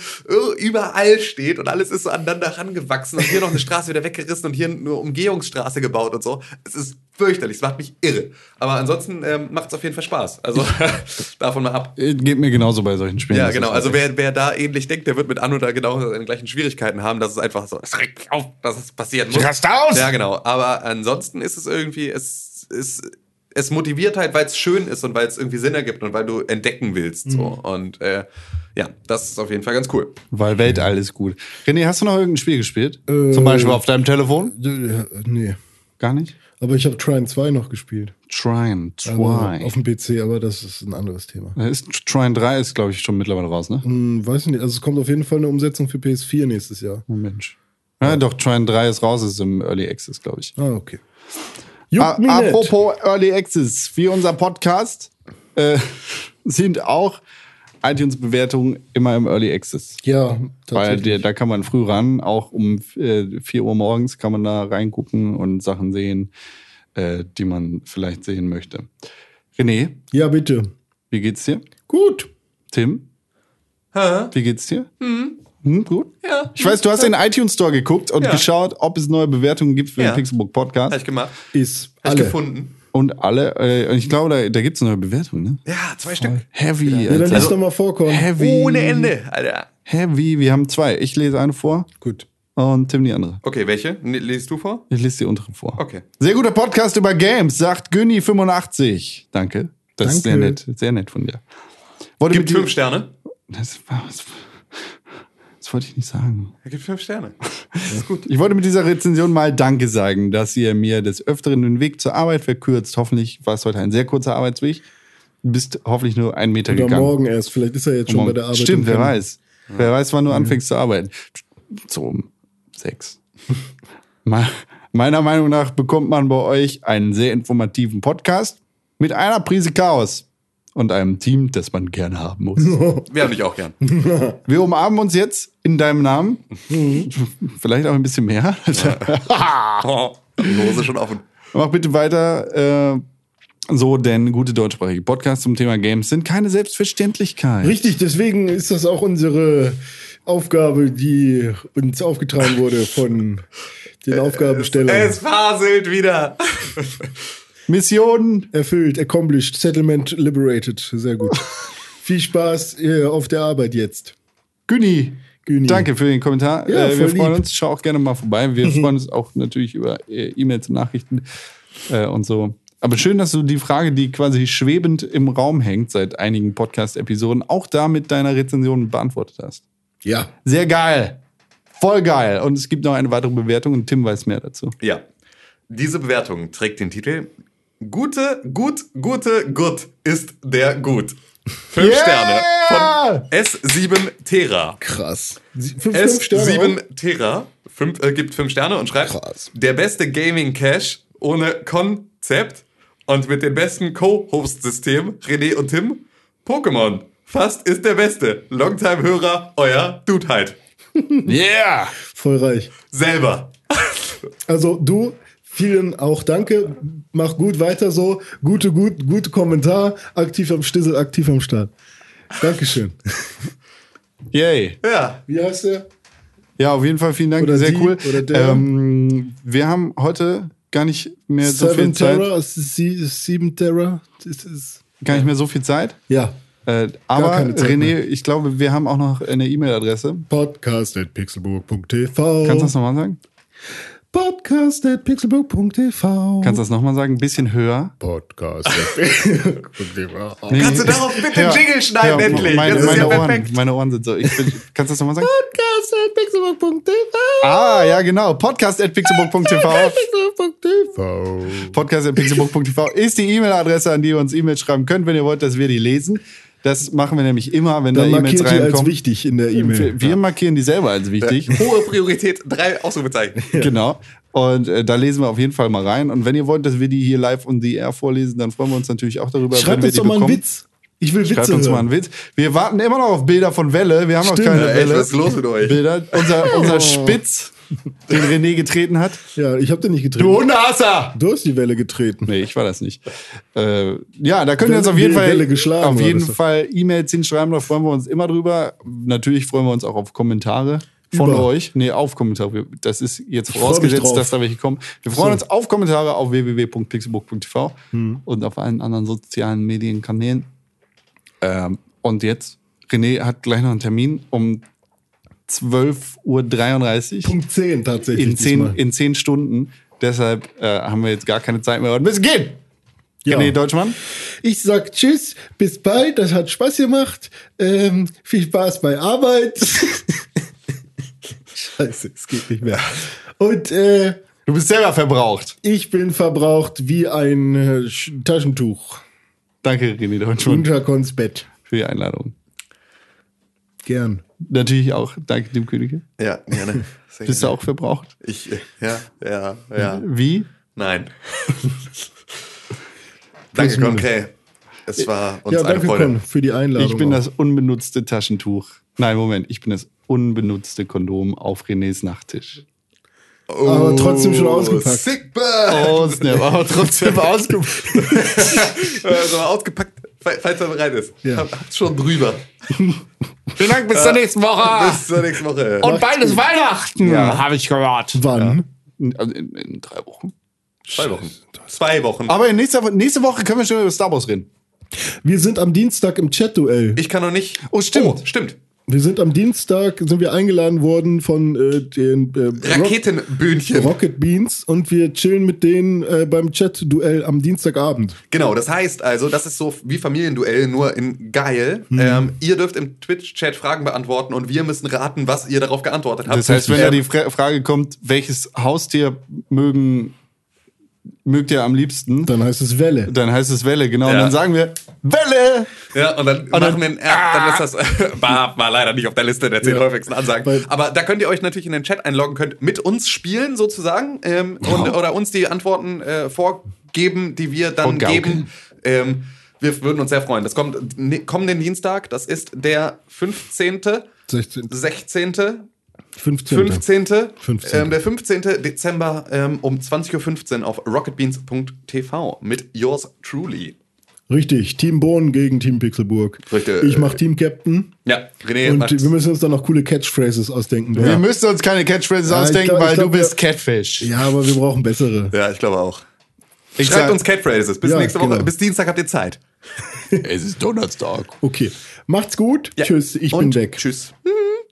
überall steht und alles ist so aneinander rangewachsen und hier noch eine Straße wieder weggerissen und hier eine Umgehungsstraße gebaut und so. Es ist fürchterlich, es macht mich irre. Aber ansonsten ähm, macht es auf jeden Fall Spaß. Also davon mal ab. Äh, Geht mir genauso bei solchen Spielen. Ja, genau. ist Also wer, wer da ähnlich denkt, der wird mit Anno da genau seine gleichen Schwierigkeiten haben. Das ist einfach so, es regt mich auf, dass es passieren muss. Rast aus! Ja, genau. Aber ansonsten ist es irgendwie, es, es, es motiviert halt, weil es schön ist und weil es irgendwie Sinn ergibt und weil du entdecken willst. So. Und äh, ja, das ist auf jeden Fall ganz cool. Weil Weltall ist gut. René, hast du noch irgendein Spiel gespielt? Äh, Zum Beispiel auf deinem Telefon? Äh, Nee. Gar nicht? Aber ich habe Trine 2 noch gespielt. Trine, Aber Try. auf dem PC, aber das ist ein anderes Thema. Ist, Trine 3 ist, glaube ich, schon mittlerweile raus, ne? Hm, weiß ich nicht. Also es kommt auf jeden Fall eine Umsetzung für PS4 nächstes Jahr. Oh Mensch. Ja, doch, Trine 3 ist raus, ist im Early Access, glaube ich. Ah, okay. Juckt. Apropos Early Access, wie unser Podcast äh, sind auch iTunes-Bewertungen immer im Early Access. Ja, Weil der, da kann man früh ran, auch um äh, 4 Uhr morgens kann man da reingucken und Sachen sehen, äh, die man vielleicht sehen möchte. René, ja, bitte. wie geht's dir? Gut. Tim? Wie geht's dir? Hm, gut. Ja. Ich weiß, du hast in den iTunes Store geguckt und Ja. geschaut, ob es neue Bewertungen gibt für Ja. den Pixelbook Podcast. Hab ich gemacht. Ist Hab ich alle. gefunden. Und alle, äh, und ich glaube, da, da gibt es neue Bewertungen, ne? Ja, zwei Stück. Heavy. Ja, dann Alter. lass doch mal vorkommen. Heavy. Ohne Ende, Alter. Heavy. Wir haben zwei. Ich lese eine vor Gut. und Tim die andere. Okay, welche? Ne, Liest du vor? Ich lese die untere vor. Okay. Sehr guter Podcast über Games, sagt Günni85. Danke. Das ist sehr Danke. nett. Sehr nett von dir. Wollte Gibt fünf Sterne. Das, war- das, das wollte ich nicht sagen. Er gibt fünf Sterne. Ich wollte mit dieser Rezension mal Danke sagen, dass ihr mir des Öfteren den Weg zur Arbeit verkürzt. Hoffentlich war es heute ein sehr kurzer Arbeitsweg. Du bist hoffentlich nur einen Meter Oder gegangen. morgen erst. Vielleicht ist er jetzt schon bei der Arbeit. Stimmt, wer weiß. Wer weiß, wann du anfängst zu arbeiten. So um sechs. Me- Meiner Meinung nach bekommt man bei euch einen sehr informativen Podcast mit einer Prise Chaos und einem Team, das man gerne haben muss. Wir haben dich auch gern. Wir umarmen uns jetzt in deinem Namen. Vielleicht auch ein bisschen mehr. Die Hose schon offen. Mach bitte weiter. Äh, so, denn gute deutschsprachige Podcasts zum Thema Games sind keine Selbstverständlichkeit. Richtig, deswegen ist das auch unsere Aufgabe, die uns aufgetragen wurde von den Aufgabenstellern. Es faselt wieder. Mission Erfüllt, accomplished, settlement liberated. Sehr gut. Viel Spaß äh, auf der Arbeit jetzt. Günni. Güni. Danke für den Kommentar. Ja, äh, wir freuen lieb. uns. Schau auch gerne mal vorbei. Wir freuen uns auch natürlich über äh, E-Mails und Nachrichten äh, und so. Aber schön, dass du die Frage, die quasi schwebend im Raum hängt seit einigen Podcast-Episoden, auch da mit deiner Rezension beantwortet hast. Ja. Sehr geil. Voll geil. Und es gibt noch eine weitere Bewertung und Tim weiß mehr dazu. Ja. Diese Bewertung trägt den Titel Gute, gut, gute, gut ist der gut. Fünf Yeah! Sterne von S7 Tera. Krass. Sie- Fünf, fünf Sterne. S7 auch? Tera fünf, äh, gibt fünf Sterne und schreibt: Krass. Der beste Gaming Cache ohne Konzept und mit dem besten Co-Host-System, René und Tim. Pokémon. Fast ist der beste. Longtime-Hörer, euer Dude halt. Yeah! Voll reich. Selber. Also du, vielen auch danke. Mach gut weiter so. Gute, gut, gute Kommentar. Aktiv am Stissel, aktiv am Start. Dankeschön. Yay. Ja. Wie heißt der? Ja, auf jeden Fall vielen Dank. Oder Sehr die, cool. oder der. Ähm, wir haben heute gar nicht mehr so viel Seven Zeit. Terror? Sie- Sieben ist, Gar nicht mehr so viel Zeit. ja. Äh, aber keine Zeit René, mehr. ich glaube, wir haben auch noch eine E-Mail-Adresse. Podcast at pixelburg.tv. Kannst du das nochmal sagen? Podcast at pixelburg.tv. Kannst du das nochmal sagen? Ein bisschen höher. Podcast. Nee, Kannst du darauf bitte einen Jingle schneiden, hör, endlich? Meine, Das ist meine, ja Ohren, meine Ohren sind so. Ich bin, kannst du das nochmal sagen? Podcast at pixelburg.tv. Ah, ja, genau. Podcast at pixelbook.tv. Pixelburg.tv. Podcast at pixelbook.tv ist die E-Mail-Adresse, an die ihr uns E-Mails schreiben könnt, wenn ihr wollt, dass wir die lesen. Das machen wir nämlich immer, wenn Dann da E-Mails markiert die als reinkommen. wichtig in der E-Mail. Wir, wir markieren die selber als wichtig. Hohe Priorität, drei Ausrufezeichen. Genau. Und äh, da lesen wir auf jeden Fall mal rein. Und wenn ihr wollt, dass wir die hier live on the air vorlesen, dann freuen wir uns natürlich auch darüber, Schreibt wenn wir uns die doch mal einen bekommen. Witz. Ich will Witze Schreibt uns hören. mal einen Witz. Wir warten immer noch auf Bilder von Welle. Wir haben Stimmt. noch keine Ja, echt, Welle. was ist los mit euch? Bilder. Unser, Oh. unser Spitz, den René getreten hat. Ja, ich habe den nicht getreten. Du Hundehasser! Du hast die Welle getreten. Nee, ich war das nicht. Äh, ja, da könnt ihr uns auf jeden Fall, auf jeden. Fall E-Mails hinschreiben, da freuen wir uns immer drüber. Natürlich freuen wir uns auch auf Kommentare von Über. euch. Nee, auf Kommentare. Wir- Das ist jetzt vorausgesetzt, dass da welche kommen. Wir freuen uns auf Kommentare auf www.pixelbook.tv Hm. und auf allen anderen sozialen Medienkanälen. Ähm, und jetzt, René hat gleich noch einen Termin um 12.33 Uhr Punkt 10 tatsächlich. in zehn, diesmal. in zehn Stunden. Deshalb äh, haben wir jetzt gar keine Zeit mehr und müssen gehen. Ja. René Deutschmann. Ich sag Tschüss, bis bald, das hat Spaß gemacht. Ähm, viel Spaß bei Arbeit. Scheiße, es geht nicht mehr. Und äh, Du bist selber verbraucht. ich bin verbraucht wie ein äh, Sch- Taschentuch. Danke, René Deutschmann, Unter Kons Bett. für die Einladung. Gern. Natürlich auch danke dem Könige. Ja, gerne. Sehr Bist du auch verbraucht? Ich, äh, ja, ja, ja. Wie? Nein. danke, Concret. Es war uns Ja, eine danke Freude. Con für die Einladung. Ich bin auch. das unbenutzte Taschentuch. Nein, Moment, ich bin das unbenutzte Kondom auf Renés Nachttisch. Aber trotzdem schon ausgepackt. Sick Bird. Oh, Snap, aber trotzdem ausgepackt. äh, so ausgepackt Falls er bereit ist. Ja. Hab- Hab's schon drüber. Vielen Dank, bis zur nächsten Woche. Bis zur nächsten Woche. Und bald ist Weihnachten, Ja. habe ich gehört. Wann? Also in, in drei Wochen. Zwei Wochen. Zwei Wochen. Aber in nächster, nächste Woche können wir schon über Star Wars reden. Wir sind am Dienstag im Chat-Duell. Ich kann noch nicht. Oh, stimmt. Oh, stimmt. Wir sind am Dienstag, sind wir eingeladen worden von äh, den äh, Raketenbühnchen. Rocket Beans und wir chillen mit denen äh, beim Chat-Duell am Dienstagabend. Genau, das heißt also, das ist so wie Familienduell, nur in geil. Ähm, ihr dürft im Twitch-Chat Fragen beantworten und wir müssen raten, was ihr darauf geantwortet habt. Das heißt, wenn da Ähm, die Fra Frage kommt, welches Haustier mögen, mögt ihr am liebsten, Dann heißt es Welle. dann heißt es Welle, genau. Und Ja. dann sagen wir Welle! Ja, und dann machen wir ein, ja, dann ist das war, war leider nicht auf der Liste der zehn Ja. häufigsten Ansagen. Aber da könnt ihr euch natürlich in den Chat einloggen, könnt mit uns spielen sozusagen ähm, und, oder uns die Antworten äh, vorgeben, die wir dann Vorgaukeln. geben. Ähm, wir würden uns sehr freuen. Das kommt ne, kommenden Dienstag, das ist der 15., 16. 16., 15. 15. 15.. Ähm, der 15. Dezember ähm, um 20.15 Uhr auf rocketbeans.tv mit yours truly. Richtig, Team Bohnen gegen Team Pixelburg. Richtig. Ich mach Team Captain. Ja, René Und macht's. wir müssen uns dann noch coole Catchphrases ausdenken. Wir müssen uns keine Catchphrases Ja, ausdenken, glaub- weil glaub, du bist Catfish. Ja, aber wir brauchen bessere. Ja, ich glaube auch. Ich Schreibt sag- uns Catphrases. Bis Ja, nächste Woche. genau. Bis Dienstag habt ihr Zeit. Es ist Donnerstag. Okay. Macht's gut. Tschüss, ich Und bin weg. Tschüss.